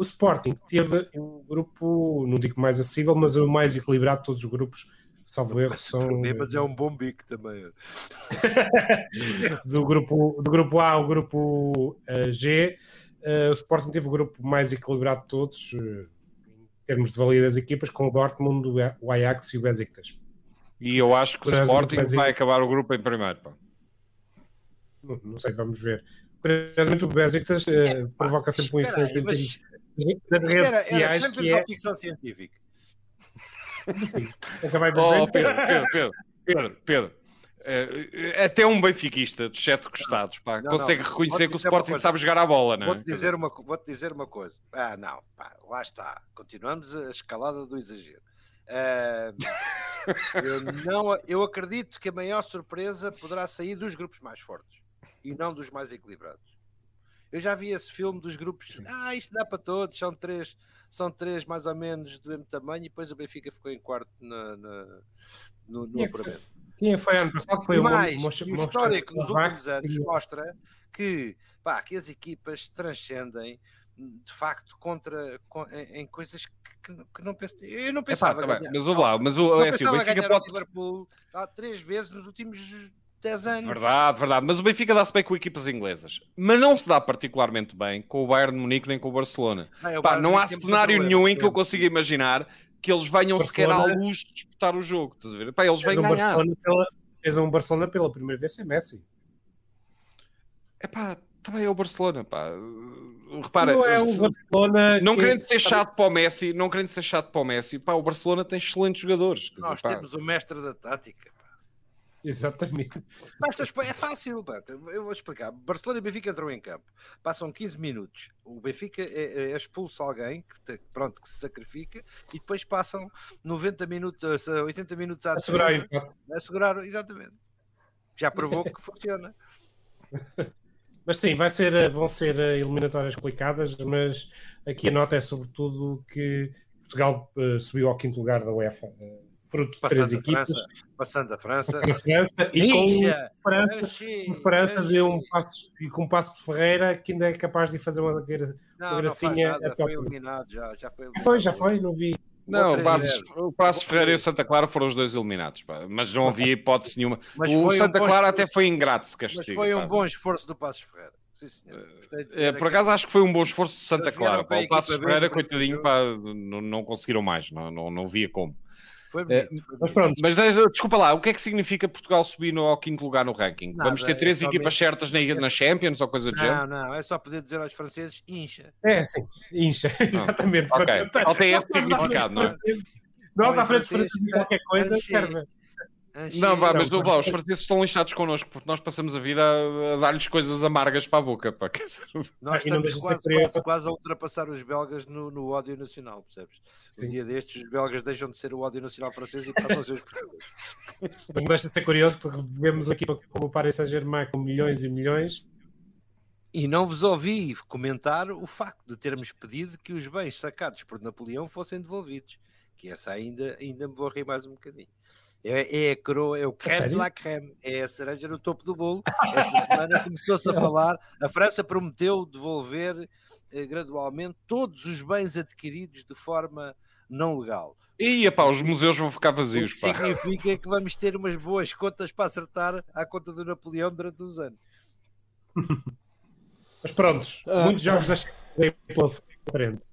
C: O Sporting teve um grupo, não digo mais acessível, mas o mais equilibrado de todos os grupos. Salvo erro, são
B: Mas é um bom bico também.
C: do grupo, do grupo A ao grupo eh, G. Eh, o Sporting teve o grupo mais equilibrado de todos, eh, em termos de valia das equipas, com o Dortmund, o Ajax e o Besiktas.
D: E eu acho que o
C: Brasil,
D: Sporting
C: Brasil.
D: vai acabar o grupo em primeiro. Pá.
C: Não, não sei, vamos ver. Curiosamente, o Besiktas eh, provoca sempre um efeito das redes
B: era, era
C: sociais,
B: sempre
C: que é...
B: uma ficção científica.
C: Sim, acabai por
D: Oh. Pedro, Pedro, Pedro, Pedro, Pedro. É, até um benfiquista dos sete costados pá,
B: Não,
D: consegue
B: não.
D: reconhecer que o Sporting sabe jogar a bola, não é?
B: Vou-te dizer, uma, co- vou-te dizer uma coisa. Ah, não, pá, lá está. Continuamos a escalada do exagero. Ah, eu, não, eu acredito que a maior surpresa poderá sair dos grupos mais fortes e não dos mais equilibrados. Eu já vi esse filme dos grupos. Ah, isto dá para todos, são três, são três mais ou menos do mesmo tamanho, e depois o Benfica ficou em quarto na, na- no, no
C: é
B: apuramento.
C: Quem foi ano passado foi
B: E
C: o
B: mais, o histórico nos
C: Mo-
B: últimos anos mostra que, pá, que as equipas transcendem de facto contra, com- em, em coisas que, que- não pensava. Eu não pensava
D: tá bem,
B: ganhar.
D: mas o lá, mas o,
B: não
D: é assim, o Benfica pode.
B: Liverpool há três vezes nos últimos 10 anos.
D: Verdade, verdade. Mas o Benfica dá-se bem com equipas inglesas. Mas não se dá particularmente bem com o Bayern de Munique nem com o Barcelona.
B: Não, o
D: Pá, não há cenário nenhum em que eu consiga imaginar que eles venham sequer à
C: Barcelona-
D: luz de disputar o jogo. Estás a ver? Pá, eles vêm
C: um
D: ganhar.
C: Barcelona pela, fez um Barcelona pela primeira vez sem Messi.
D: É pá, também é o Barcelona. Pá. Repara,
C: não é um Barcelona.
D: não
C: que-
D: querendo ser chato para o Messi, não querendo ser chato para o Messi, pá, o Barcelona tem excelentes jogadores. Dizer,
B: Nós
D: pá,
B: temos o mestre da tática.
C: Exatamente.
B: Basta é fácil, pá. eu vou explicar. Barcelona e Benfica entram em campo, passam 15 minutos. O Benfica é, é expulso alguém que, te- pronto, que se sacrifica e depois passam 90 minutos, eh, 80 minutos à
C: A segurar empate.
B: a segurar, exatamente. Já provou que funciona.
C: Mas sim, vai ser, eh, vão ser eh, eliminatórias complicadas, mas aqui a nota é sobretudo que Portugal eh, subiu ao quinto lugar da UEFA, eh, fruto de três equipas,
B: França, passando a França.
C: para a França e com
B: Anchi,
C: com esperança de um passo, e com um passo de Ferreira que ainda é capaz de fazer uma
B: Não, não faz
C: gracinha
B: nada,
C: ao
B: foi eliminado já, já foi eliminado.
C: Foi, já foi, não vi.
D: Não, o Passos,
B: 3-0.
D: o Passos Ferreira e o Santa Clara foram os dois eliminados, pá. mas não havia hipótese nenhuma.
B: Mas
D: o
B: um
D: Santa
B: bom
D: Clara
B: esforço.
D: até foi ingrato, se
B: Mas
D: castiga.
B: foi um
D: pá.
B: bom esforço do Passos Ferreira. Sim, de
D: É, por acaso acho que foi um bom esforço de Santa Clara. Pá. O Passos
B: B,
D: Ferreira, coitadinho, pá, não, não conseguiram mais, não, não, não via como.
B: Foi
D: É,
B: bonito, foi
C: Mas pronto,
D: Mas desculpa lá, o que é que significa Portugal subir no, ao quinto lugar no ranking?
B: Nada,
D: Vamos ter três
B: é
D: equipas certas na, na Champions ou coisa do género?
B: Não, não, é só poder dizer aos franceses incha.
C: é sim, incha, exatamente.
D: Ok,
C: Para tentar-
D: só tem esse
C: Nós estamos à frente
D: significado, não é?
C: dos franceses. Nós
B: Não,
C: à frente França de qualquer coisa, quero ver.
D: Não, vá, mas
C: não,
D: vá, os franceses estão lixados connosco porque nós passamos a vida a, a dar-lhes coisas amargas para a boca. Pá.
B: Nós
C: não
B: estamos quase, quase, quase a ultrapassar os belgas no, no ódio nacional, percebes? Um
C: Sim.
B: dia destes, os belgas deixam de ser o ódio nacional francês e passam a ser os portugueses.
C: Mas de ser curioso porque vemos equipa como o Paris Saint-Germain com milhões e milhões.
B: E não vos ouvi comentar o facto de termos pedido que os bens sacados por Napoleão fossem devolvidos. Que essa ainda, ainda me vou rir mais um bocadinho. É, é a coroa, é o creme de la creme, é a cereja no topo do bolo. Esta semana começou-se a falar. A França prometeu devolver eh, gradualmente todos os bens adquiridos de forma não legal.
D: Ia pá, os museus vão ficar
B: O
D: vazios.
B: que
D: Pá.
B: significa que vamos ter umas boas contas para acertar à conta do Napoleão durante uns anos.
C: Mas prontos,
A: Ah.
C: muitos jogos da frente.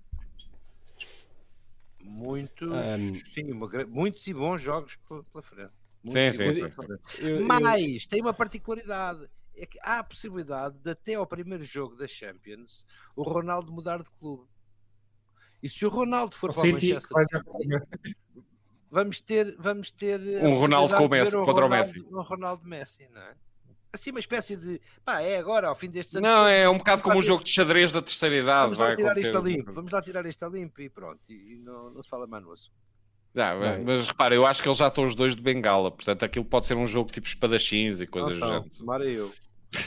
B: Muitos,
A: Ahm.
B: sim, uma muitos e bons jogos pe- pela frente.
D: Sim, sim, sim.
B: Mas tem uma particularidade: é que há a possibilidade de até ao primeiro jogo da Champions o Ronaldo mudar de clube. E se o Ronaldo for
C: O
B: para o Manchester City, vamos ter, vamos ter a
D: Um Ronaldo com o Messi, contra o Messi.
B: Um Ronaldo Messi, não é? Assim, uma espécie de pá, é agora, ao fim destes anos.
D: Não, é um bocado como um jogo de xadrez da terceira idade.
B: Vamos lá
D: vai
B: tirar isto a limpo, vamos lá tirar isto a limpo e pronto, e, e não, não se fala mais no assunto.
D: Não,
A: Bem.
D: mas repara, eu acho que eles já estão os dois de bengala, portanto aquilo pode ser um jogo tipo espadachins e coisas do
B: Então,
D: género.
B: tomara eu,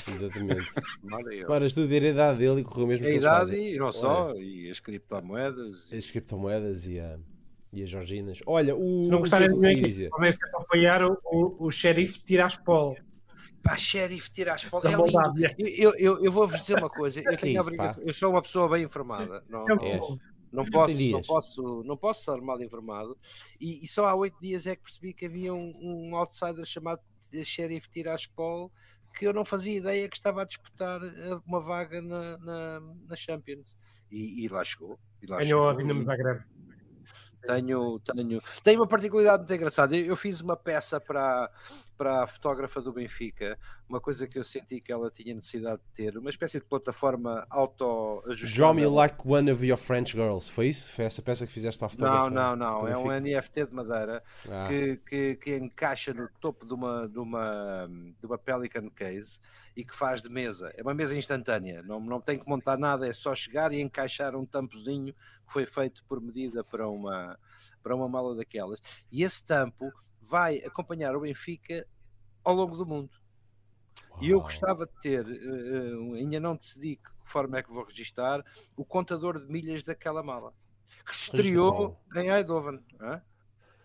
A: Exatamente. Agora estudo a idade dele e correu mesmo
B: A
A: que eles
B: idade
A: fazem.
B: e não só, e as criptomoedas. e-
A: As criptomoedas e, a, e as Georginas. Olha, o.
C: Se não gostarem
A: que
C: de mim,
A: queria dizer.
C: podem sempre apoiar o, o, o xerife Tiraspol.
B: Pá, xerife, tira as polas.
C: Da
B: É lindo.
C: Moldávia.
B: Eu, eu, eu vou-vos dizer uma coisa. Eu, tenho
A: é
B: a
A: isso,
B: obrigação- eu sou uma pessoa bem informada. Não,
C: É
B: não, não posso, não, posso, não posso estar mal informado. E, e só há oito dias é que percebi que havia um, um outsider chamado Sheriff Tiraspol que eu não fazia ideia que estava a disputar eh, uma vaga na, na, na Champions. E, e lá chegou. E lá
C: Ganhou a. Dinamo Zagreb.
B: Tenho, tenho, tenho uma particularidade muito engraçada. Eu, eu fiz uma peça para, para a fotógrafa do Benfica, uma coisa que eu senti que ela tinha necessidade de ter, uma espécie de plataforma auto-ajustável.
A: Draw me like one of your French girls. Foi isso? Foi essa peça que fizeste para a fotógrafa?
B: Não, não, não. É um? NFT de madeira
A: Ah,
B: que, que, que encaixa no topo de uma, de, uma, de uma Pelican Case e que faz de mesa. É uma mesa instantânea, não, não tem que montar nada, é só chegar e encaixar um tampozinho que foi feito por medida para uma, para uma mala daquelas. E esse tampo vai acompanhar o Benfica ao longo do mundo. E eu
A: uau.
B: gostava de ter, eh, ainda não decidi que forma é que vou registar, o contador de milhas daquela mala. Que se estreou em Eindhoven.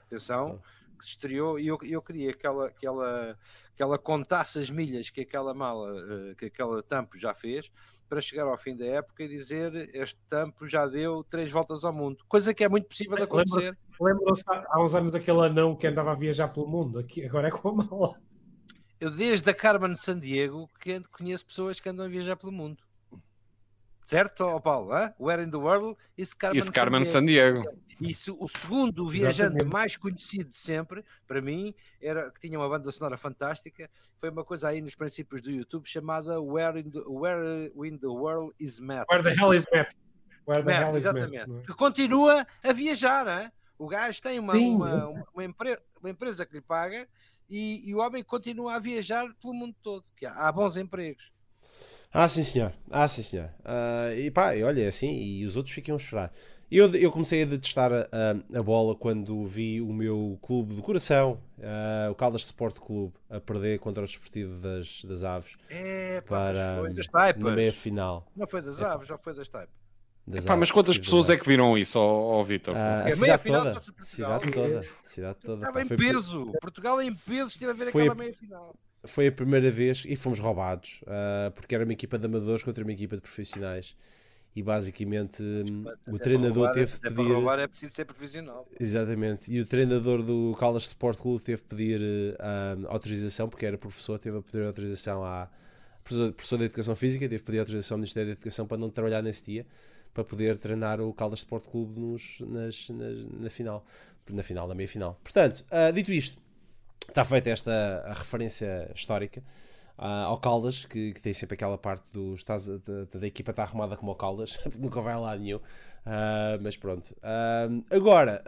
B: Atenção, que se estreou e eu, eu queria que ela, que, ela, que ela contasse as milhas que aquela mala, eh, que aquela tampo já fez, para chegar ao fim da época e dizer este tampo já deu três voltas ao mundo. Coisa que é muito possível de acontecer.
C: Lembram-se há uns anos aquele anão que andava a viajar pelo mundo? Aqui, agora é com a mala.
B: Eu desde a Carmen de San Diego que conheço pessoas que andam a viajar pelo mundo. Certo, ó Paulo? hã? Where in the world is Carmen,
D: Isso, Carmen
B: de
D: San Diego.
B: E se- o segundo viajante
C: Exatamente.
B: mais conhecido de sempre, para mim, era que tinha uma banda sonora fantástica. Foi uma coisa aí nos princípios do YouTube chamada Where in the, Where in the World is Matt.
C: Where the hell is Matt? Where the
B: Matt,
C: hell is Matt?
B: exatamente.
C: não é?
B: Que continua a viajar, hein? O gajo tem uma, uma, uma, uma empre- uma empresa que lhe paga e, e o homem continua a viajar pelo mundo todo. Que há, há bons empregos.
A: Ah, sim, senhor. Ah, sim, senhor. Ah, e pá, e olha, é assim, e os outros ficam a chorar. Eu, eu comecei a detestar a, a- bola quando vi o meu clube do coração, ah, o Caldas Sport Clube, a perder contra o Desportivo das, das Aves
B: É, pá,
A: para
B: foi das
A: na
B: taipas.
A: meia final.
B: Não foi das aves, já foi das taipas.
A: Das
D: Pá, mas quantas pessoas é que viram isso, ó, ó Vitor?
A: Ah, a
B: É, meia
A: cidade toda.
B: Portugal.
A: Cidade toda. Cidade toda.
B: Estava
A: pá.
B: em
A: Foi,
B: peso. Portugal em peso esteve a ver
A: Foi
B: aquela
A: a-
B: meia final.
A: foi a primeira vez e fomos roubados ah, porque era uma equipa de amadores contra uma equipa de profissionais. E basicamente hum, o
B: para
A: treinador
B: roubar-
A: teve de
B: até
A: pedir.
B: Para roubar é preciso ser profissional.
A: Exatamente. E o treinador do Caldas Sport Clube teve de pedir ah, autorização, porque era professor, teve a pedir autorização à professor, professor de Educação Física, teve de pedir autorização ao Ministério da Educação para não trabalhar nesse dia, para poder treinar o Caldas Sport Clube nos, nas, nas- na final, na final, na meia final. Portanto, ah, dito isto, está feita esta referência histórica ah, ao Caldas, que, que tem sempre aquela parte do estás, da, da equipa está arrumada como o Caldas, nunca vai lá nenhum. Ah, mas pronto. Agora,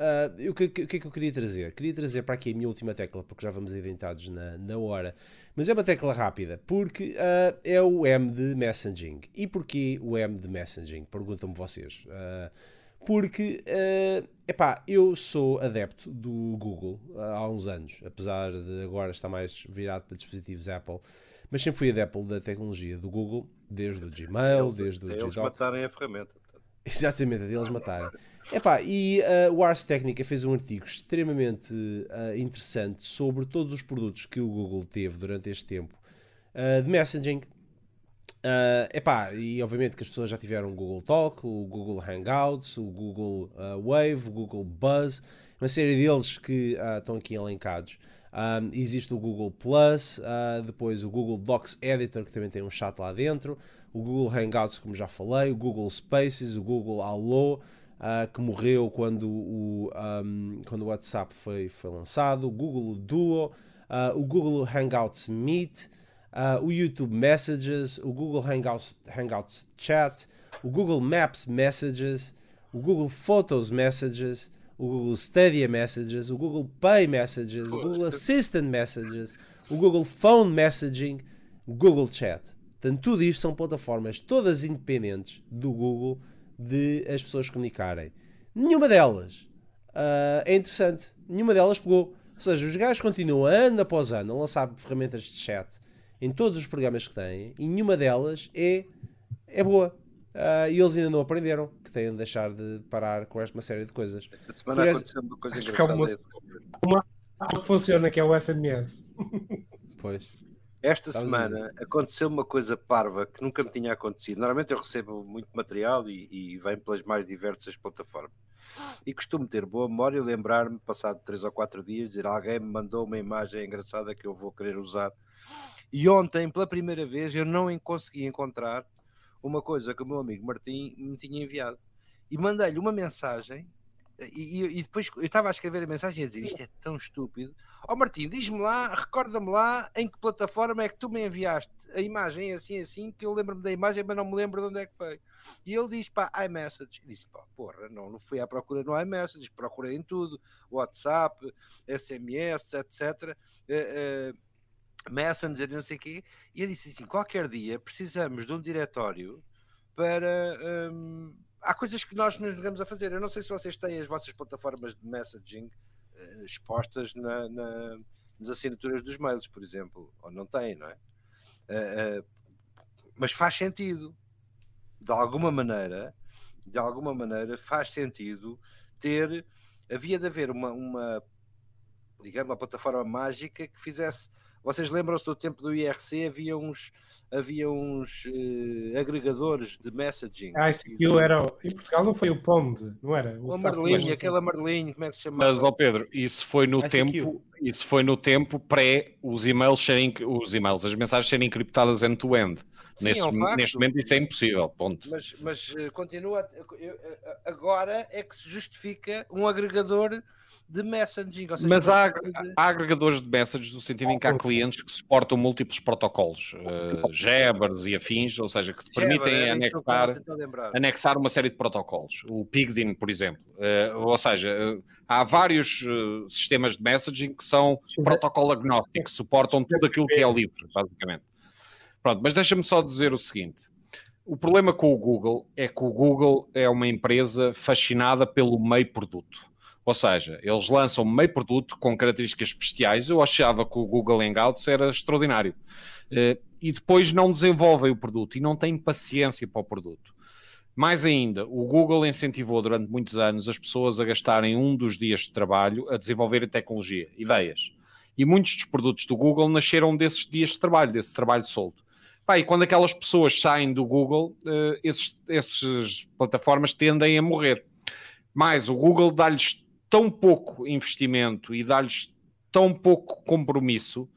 A: o, que, o que é que eu queria trazer? Queria trazer para aqui a minha última tecla, porque já vamos identitados na, na hora. Mas é uma tecla rápida, porque ah, é o M de messaging. E porquê o M de messaging? Perguntam-me vocês. Ah, porque, uh, epá, eu sou adepto do Google há uns anos, apesar de agora estar mais virado para dispositivos Apple, mas sempre fui adepto da tecnologia do Google, desde o Gmail,
B: Eles-
A: desde o
B: eles
A: Gdocs.
B: matarem a ferramenta.
A: Exatamente, a deles matarem. Epá, e uh, o Ars Technica fez um artigo extremamente uh, interessante sobre todos os produtos que o Google teve durante este tempo uh, de messaging. Uh, epá, e obviamente que as pessoas já tiveram o Google Talk, o Google Hangouts, o Google Wave, o Google Buzz, uma série deles que estão aqui elencados. Um, existe o Google Plus, uh, depois o Google Docs Editor, que também tem um chat lá dentro, o Google Hangouts, como já falei, o Google Spaces, o Google Allo, uh, que morreu quando o, um, quando o WhatsApp foi, foi lançado, o Google Duo, uh, o Google Hangouts Meet, uh, o YouTube Messages, o Google Hangouts, Hangouts Chat, o Google Maps Messages, o Google Photos Messages, o Google Stadia Messages, o Google Pay Messages, o Google Assistant Messages, o Google Phone Messaging, o Google Chat. Portanto, tudo isto são plataformas todas independentes do Google de as pessoas comunicarem. Nenhuma delas ah, é interessante. Nenhuma delas pegou. Ou seja, os gajos continuam ano após ano a lançar ferramentas de chat em todos os programas que têm e nenhuma delas é, é boa. Ah, e eles ainda não aprenderam que têm de deixar de parar com esta uma série de coisas.
B: Esta semana
A: Por
B: aconteceu uma coisa
C: Acho que é uma- que funciona, que é o SMS.
A: Pois.
B: Esta
A: Estavas a
B: semana aconteceu uma coisa parva que nunca me tinha acontecido. Normalmente eu recebo muito material e, e vem pelas mais diversas plataformas. E costumo ter boa memória e lembrar-me, passado 3 ou 4 dias, dizer alguém me mandou uma imagem engraçada que eu vou querer usar. E ontem, pela primeira vez, eu não consegui encontrar uma coisa que o meu amigo Martim me tinha enviado. E mandei-lhe uma mensagem E, e, depois eu estava a escrever a mensagem a dizer isto é tão estúpido. Ó oh, Martim, diz-me lá, recorda-me lá em que plataforma é que tu me enviaste a imagem assim assim, que eu lembro-me da imagem, mas não me lembro de onde é que foi. E ele diz, pá, iMessage. E disse, pá, porra, não, não fui à procura no iMessage, procurei em tudo, WhatsApp, SMS, etc. Uh, uh, Messenger, não sei o quê. E eu disse assim, qualquer dia precisamos de um diretório para... Um, há coisas que nós nos negamos a fazer. Eu não sei se vocês têm as vossas plataformas de messaging uh, expostas na, na, nas assinaturas dos mails, por exemplo, ou não têm, não é? Uh, uh, mas faz sentido, de alguma maneira, de alguma maneira faz sentido ter, havia de haver uma, uma digamos, uma plataforma mágica que fizesse. Vocês lembram-se do tempo do IRC? Havia uns, havia uns uh, agregadores de messaging.
C: Ah, isso aqui era. Em Portugal não foi o Pond, não era?
B: O, o amarelinho, aquele amarelinho, como é que se chama?
D: Mas, ó Pedro, isso foi no tempo. Isso foi no tempo pré os e-mails serem os e-mails, as mensagens serem encriptadas end-to-end. Neste, é um neste, momento isso é impossível, ponto.
B: Mas, mas uh, continua, agora é que se justifica um agregador de messaging. Seja,
D: Mas há, há, agregadores de messages no sentido em que há clientes que suportam múltuplos protocolos, uh, Jabbers e afins, ou seja, que te permitem é anexar, anexar uma série de protocolos. O Pigdin, por exemplo. Uh, ou seja, uh, há vários sistemas de messaging que são protocolo agnósticos, suportam tudo aquilo que é livre, basicamente. Pronto, mas deixa-me só dizer o seguinte. O problema com o Google é que o Google é uma empresa fascinada pelo meio produto. Ou seja, eles lançam meio produto com características especiais. Eu achava que o Google Hangouts era extraordinário. Eh, e depois não desenvolvem o produto e não têm paciência para o produto. Mais ainda, o Google incentivou durante muitos anos as pessoas a gastarem um dos dias de trabalho a desenvolverem tecnologia, ideias. E muitos dos produtos do Google nasceram desses dias de trabalho, desse trabalho solto. Pá, e quando aquelas pessoas saem do Google, esses, essas plataformas tendem a morrer. Mas o Google dá-lhes tão pouco investimento e dá-lhes tão pouco compromisso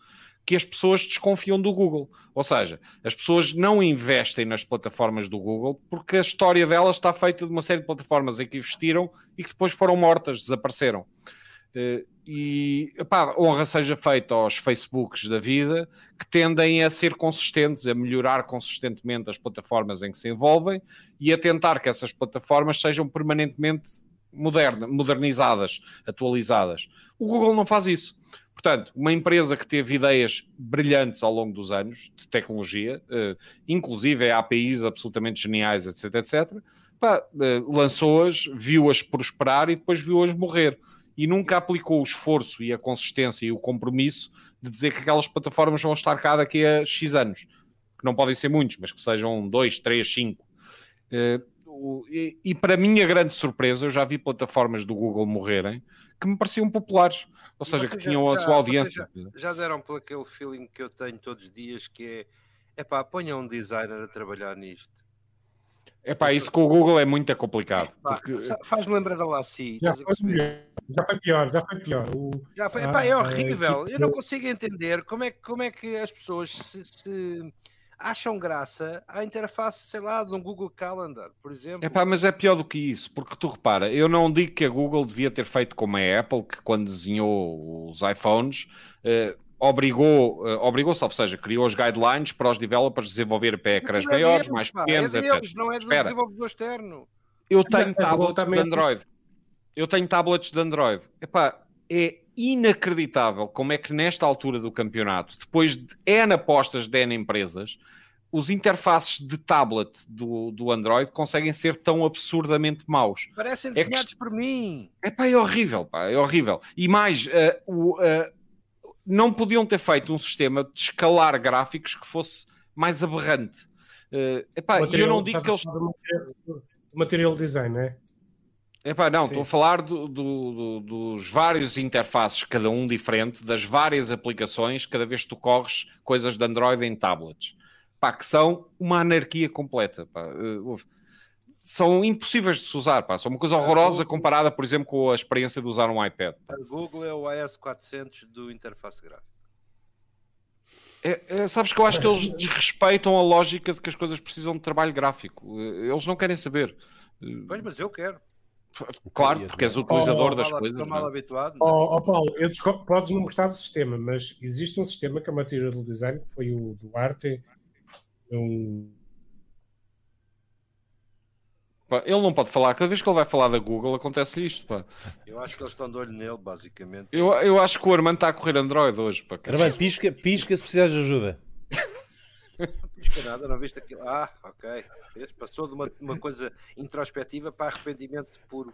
D: que as pessoas desconfiam do Google. Ou seja, as pessoas não investem nas plataformas do Google porque a história delas está feita de uma série de plataformas em que investiram e que depois foram mortas, desapareceram. Eh, e epá, honra seja feita aos Facebooks da vida que tendem a ser consistentes, a melhorar consistentemente as plataformas em que se envolvem e a tentar que essas plataformas sejam permanentemente moderna, modernizadas, atualizadas. O Google não faz isso. Portanto, uma empresa que teve ideias brilhantes ao longo dos anos de tecnologia, eh, inclusive é APIs absolutamente geniais, etc, etc, eh, lançou-as, viu-as prosperar e depois viu-as morrer. E nunca aplicou o esforço e a consistência e o compromisso de dizer que aquelas plataformas vão estar cá daqui a X anos. Que não podem ser muitos, mas que sejam 2, 3, 5 e, e, para mim a grande surpresa, eu já vi plataformas do Google morrerem que me pareciam populares, ou seja, que tinham já, a sua audiência.
B: Já, já, deram por aquele feeling que eu tenho todos os dias que é pá, ponha um designer a trabalhar nisto.
D: É pá, isso com o Google é muito complicado.
B: Porque... Faz-me lembrar da Lassi.
C: Já, já foi pior, já foi pior. O...
B: Já foi, epá, é ah, horrível. É eu não tipo- consigo entender como é, como é que as pessoas se, se acham graça à interface, sei lá, de um Google Calendar, por exemplo.
D: Epá, mas é pior do que isso, porque tu repara, eu não digo que a Google devia ter feito como a Apple, que quando desenhou os iPhones, eh, obrigou, eh, obrigou-se, ou seja, criou os guidelines para os developers desenvolver para ecrãs é maiores, deles, mais pá, pequenos, é
B: deles, etc. Não é do Espera. desenvolvedor externo.
D: Eu tenho tablets de Android. Eu tenho tablets de Android. Epá, é inacreditável como é que nesta altura do campeonato, depois de N apostas de N empresas, os interfaces de tablet do, do Android conseguem ser tão absurdamente maus.
B: Parecem desenhados é que... por mim.
D: É pá, é horrível, pá, é horrível. E mais, uh, o, uh, não podiam ter feito um sistema de escalar gráficos que fosse mais aberrante. Uh, epá, material, eu não digo que eles.
C: Material design, não é?
D: Epá, não, estou a falar do, do, do, dos vários interfaces, cada um diferente, das várias aplicações, cada vez que tu corres coisas de Android em tablets. Pá, que são uma anarquia completa. Pá. Uh, são impossíveis de se usar, pá. são uma coisa horrorosa Google... comparada, por exemplo, com a experiência de usar um iPad.
B: Pá. A Google é o AS400 do interface gráfico.
D: É, é, sabes que eu acho que eles desrespeitam a lógica de que as coisas precisam de trabalho gráfico. Eh, eles não querem saber.
B: Pois, mas eu quero.
D: Claro, porque és utilizador
C: Oh,
D: das coisas.
B: Estou
D: é?
B: mal habituado.
C: Ó ó, Paulo, eu podes não gostar do sistema, mas existe um sistema que é material design, que foi o Duarte, um,
D: Pá, Ele não pode falar, cada vez que ele vai falar da Google acontece isto. Pá.
B: Eu acho que eles estão de olho nele, basicamente.
D: Eu, eu acho que o Armando está a correr Android hoje. Pá.
A: Armando, pisca, pisca se precisares de ajuda.
B: Não pisca nada, não viste aquilo. Ah, ok. Passou de uma, uma coisa introspectiva para arrependimento puro.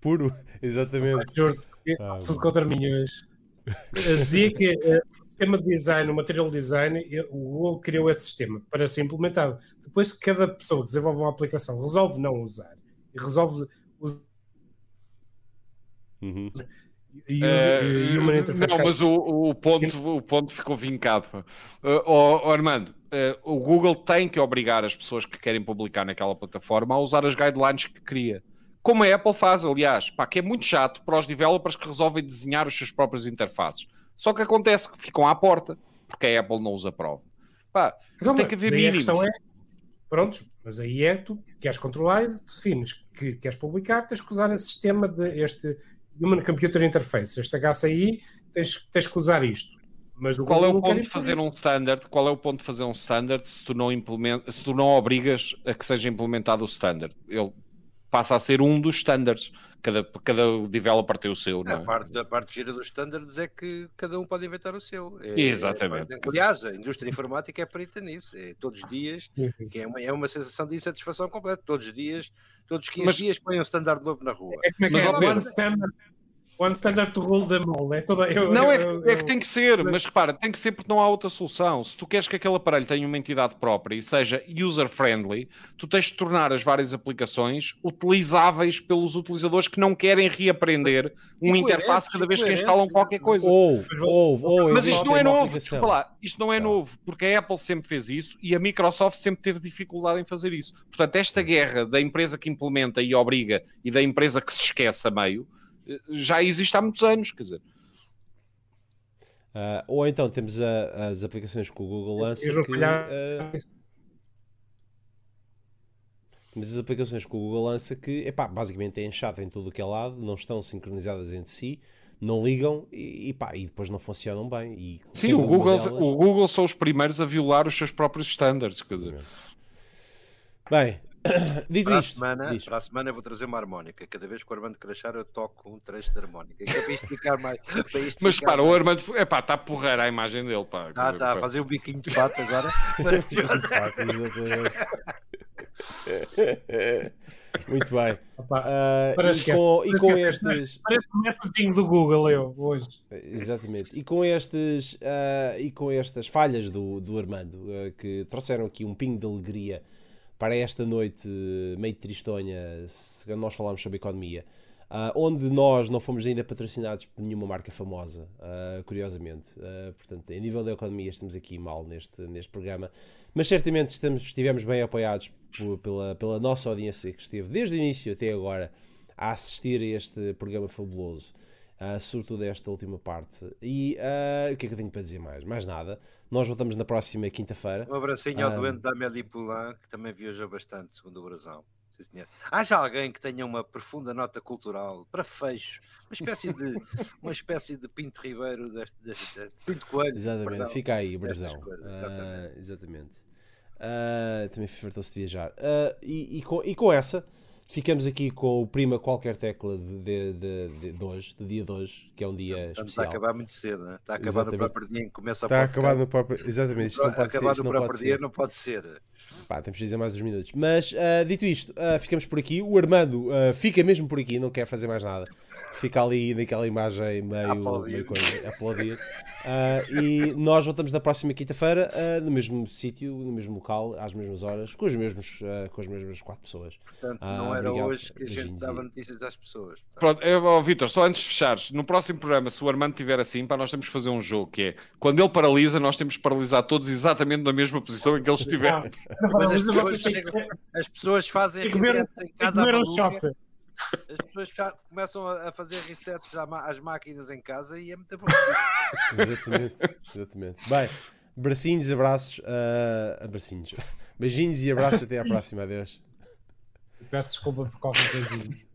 A: Puro, exatamente.
C: Jorge,
A: Ah,
C: tudo contra mim hoje. Eh, Dizia que eh, o sistema de design, o material design, eh, o Google criou esse sistema para ser implementado. Depois, que cada pessoa que desenvolve uma aplicação resolve não usar e resolve us-
A: Uhum.
C: e,
D: Eh,
C: e uma interface
D: não, mas o, o ponto, o ponto ficou vincado. Eh, ó, ó, Armando, eh, o Google tem que obrigar as pessoas que querem publicar naquela plataforma a usar as guidelines que cria. Como a Apple faz, aliás, pá, que é muito chato para os developers que resolvem desenhar os seus próprios interfaces. Só que acontece que ficam à porta, porque a Apple não os aprova. Pá,
C: Não,
D: tem que haver mínimos.
C: questão é, prontos, mas aí é tu queres controlar e defines que queres publicar, tens que usar esse sistema de este Human Computer Interface, este HCI, tens, tens que usar isto. Mas o
D: Qual é o ponto de fazer
C: isso.
D: um standard? Qual é o ponto de fazer um standard se tu não implementa, se tu não obrigas a que seja implementado o standard? Ele passa a ser um dos standards. Cada, cada developer tem o seu, não
B: A
D: é?
B: parte, a parte gira dos standards é que cada um pode inventar o seu. É-
D: Exatamente.
B: é- aliás, a indústria informática é perita nisso. É todos os dias, que é uma, é uma sensação de insatisfação completa. Todos os dias, todos os 15
D: Mas-
B: dias põem um standard novo na rua.
C: É como é que
D: Mas,
C: é?
D: Pedro-
C: One standard, to rule them all. É toda, eu,
D: Não, é,
C: eu-
D: que- é que
C: eu-
D: tem que ser, mas repara, tem que ser porque não há outra solução. Se tu queres que aquele aparelho tenha uma entidade própria e seja user-friendly, tu tens de tornar as várias aplicações utilizáveis pelos utilizadores que não querem reaprender uma interface cada vez que instalam qualquer coisa.
A: Ou, ou, ou,
D: Mas isto não é novo, desculpa lá, isto não é novo, porque a Apple sempre fez isso e a Microsoft sempre teve dificuldade em fazer isso. Portanto, esta guerra da empresa que implementa e obriga e da empresa que se esquece a meio já existe há muitos anos, quer dizer.
A: Ah, ou então temos a- as aplicações que o Google lança
C: não
A: que,
C: falharam.
A: ah, temos as aplicações que o Google lança que epá, basicamente é chato em todo o que é lado, não estão sincronizadas entre si, não ligam e, e, pá, e depois não funcionam bem. E
D: Sim, o Google,
A: delas-
D: o Google são os primeiros a violar os seus próprios standards, quer dizer.
A: Bem, dito
B: Para a,
A: isto,
B: semana,
A: diz.
B: para a semana eu vou trazer uma harmónica. Cada vez que o Armando crachar, eu toco um trecho de harmónica. Que é para isto ficar mais. Para isto
D: Mas para, o
B: mais-
D: Armando, epá, está porreira a imagem dele, pá. Quer
B: Tá,
D: dizer,
B: tá, a
D: pá.
B: fazer um biquinho de pato agora.
A: Muito bem.
C: Opa, Parece
A: e
C: que
A: com, e
C: parece
A: com
C: que é-
A: estes.
C: Parece um messaging do Google, eu, hoje.
A: Exatamente. E com estes ah, e com estas falhas do, do Armando ah, que trouxeram aqui um pingo de alegria para esta noite meio tristonha, nós falarmos sobre economia, ah, onde nós não fomos ainda patrocinados por nenhuma marca famosa, ah, curiosamente. Ah, portanto, em nível da economia estamos aqui mal neste, neste programa, mas certamente estamos, estivemos bem apoiados por- pela, pela nossa audiência que esteve desde o início até agora a assistir a este programa fabuloso. Uh, sobretudo esta última parte. E uh, o que é que eu tenho para dizer mais? Mais nada. Nós voltamos na próxima quinta-feira.
B: Um abracinho ao
A: Ah.
B: doente da Amélie Poulain, que também viajou bastante, segundo o Brasão. Haja alguém que tenha uma profunda nota cultural para fecho, uma espécie de uma espécie de Pinto Ribeiro deste, deste, deste Pinto Coelho.
A: Exatamente,
B: perdão.
A: fica aí, Brasão.
B: coisas,
A: Uh,
B: exatamente.
A: exatamente. Uh, também fartou-se de viajar. Uh, e, e com, e com essa, ficamos aqui com o prima qualquer tecla de, de, de, de, hoje, do dia de hoje, que é um dia
B: Portanto, está a
A: especial.
B: acabar muito cedo, né? está a acabar
A: Exatamente.
B: no próprio dia em que começa a
A: Está
B: podcast.
A: acabado no próprio. Exatamente, isto não pode ser.
B: acabar
A: Isto
B: no próprio dia
A: ser.
B: não pode ser.
A: Pá, temos de dizer mais uns minutos. Mas, ah, dito isto, ah, ficamos por aqui. O Armando ah, fica mesmo por aqui, não quer fazer mais nada. Fica ali naquela imagem meio,
B: Aplaudir.
A: meio coisa, a aplaudir. Ah, e nós voltamos na próxima quinta-feira, ah, no mesmo sítio, no mesmo local, às mesmas horas, com, os mesmos, ah, com as mesmas quatro pessoas.
B: Portanto, não era
A: obrigado.
B: hoje que a gente dava notícias às pessoas.
D: Pronto, ó, Vitor, só antes de fechares, no próximo programa, se o Armando estiver assim, pá, nós temos que fazer um jogo que é quando ele paralisa, nós temos que paralisar todos exatamente na mesma posição em que eles
B: Mas as as pessoas fazem resets em casa
C: um shot.
B: As pessoas começam a fazer resets às máquinas em casa e é muito bom.
A: Exatamente, exatamente. Bem, bracinhos, abraços, ah, abracinhos. Beijinhos e abraços, até à próxima. Adeus.
C: Peço desculpa por qualquer coisinha.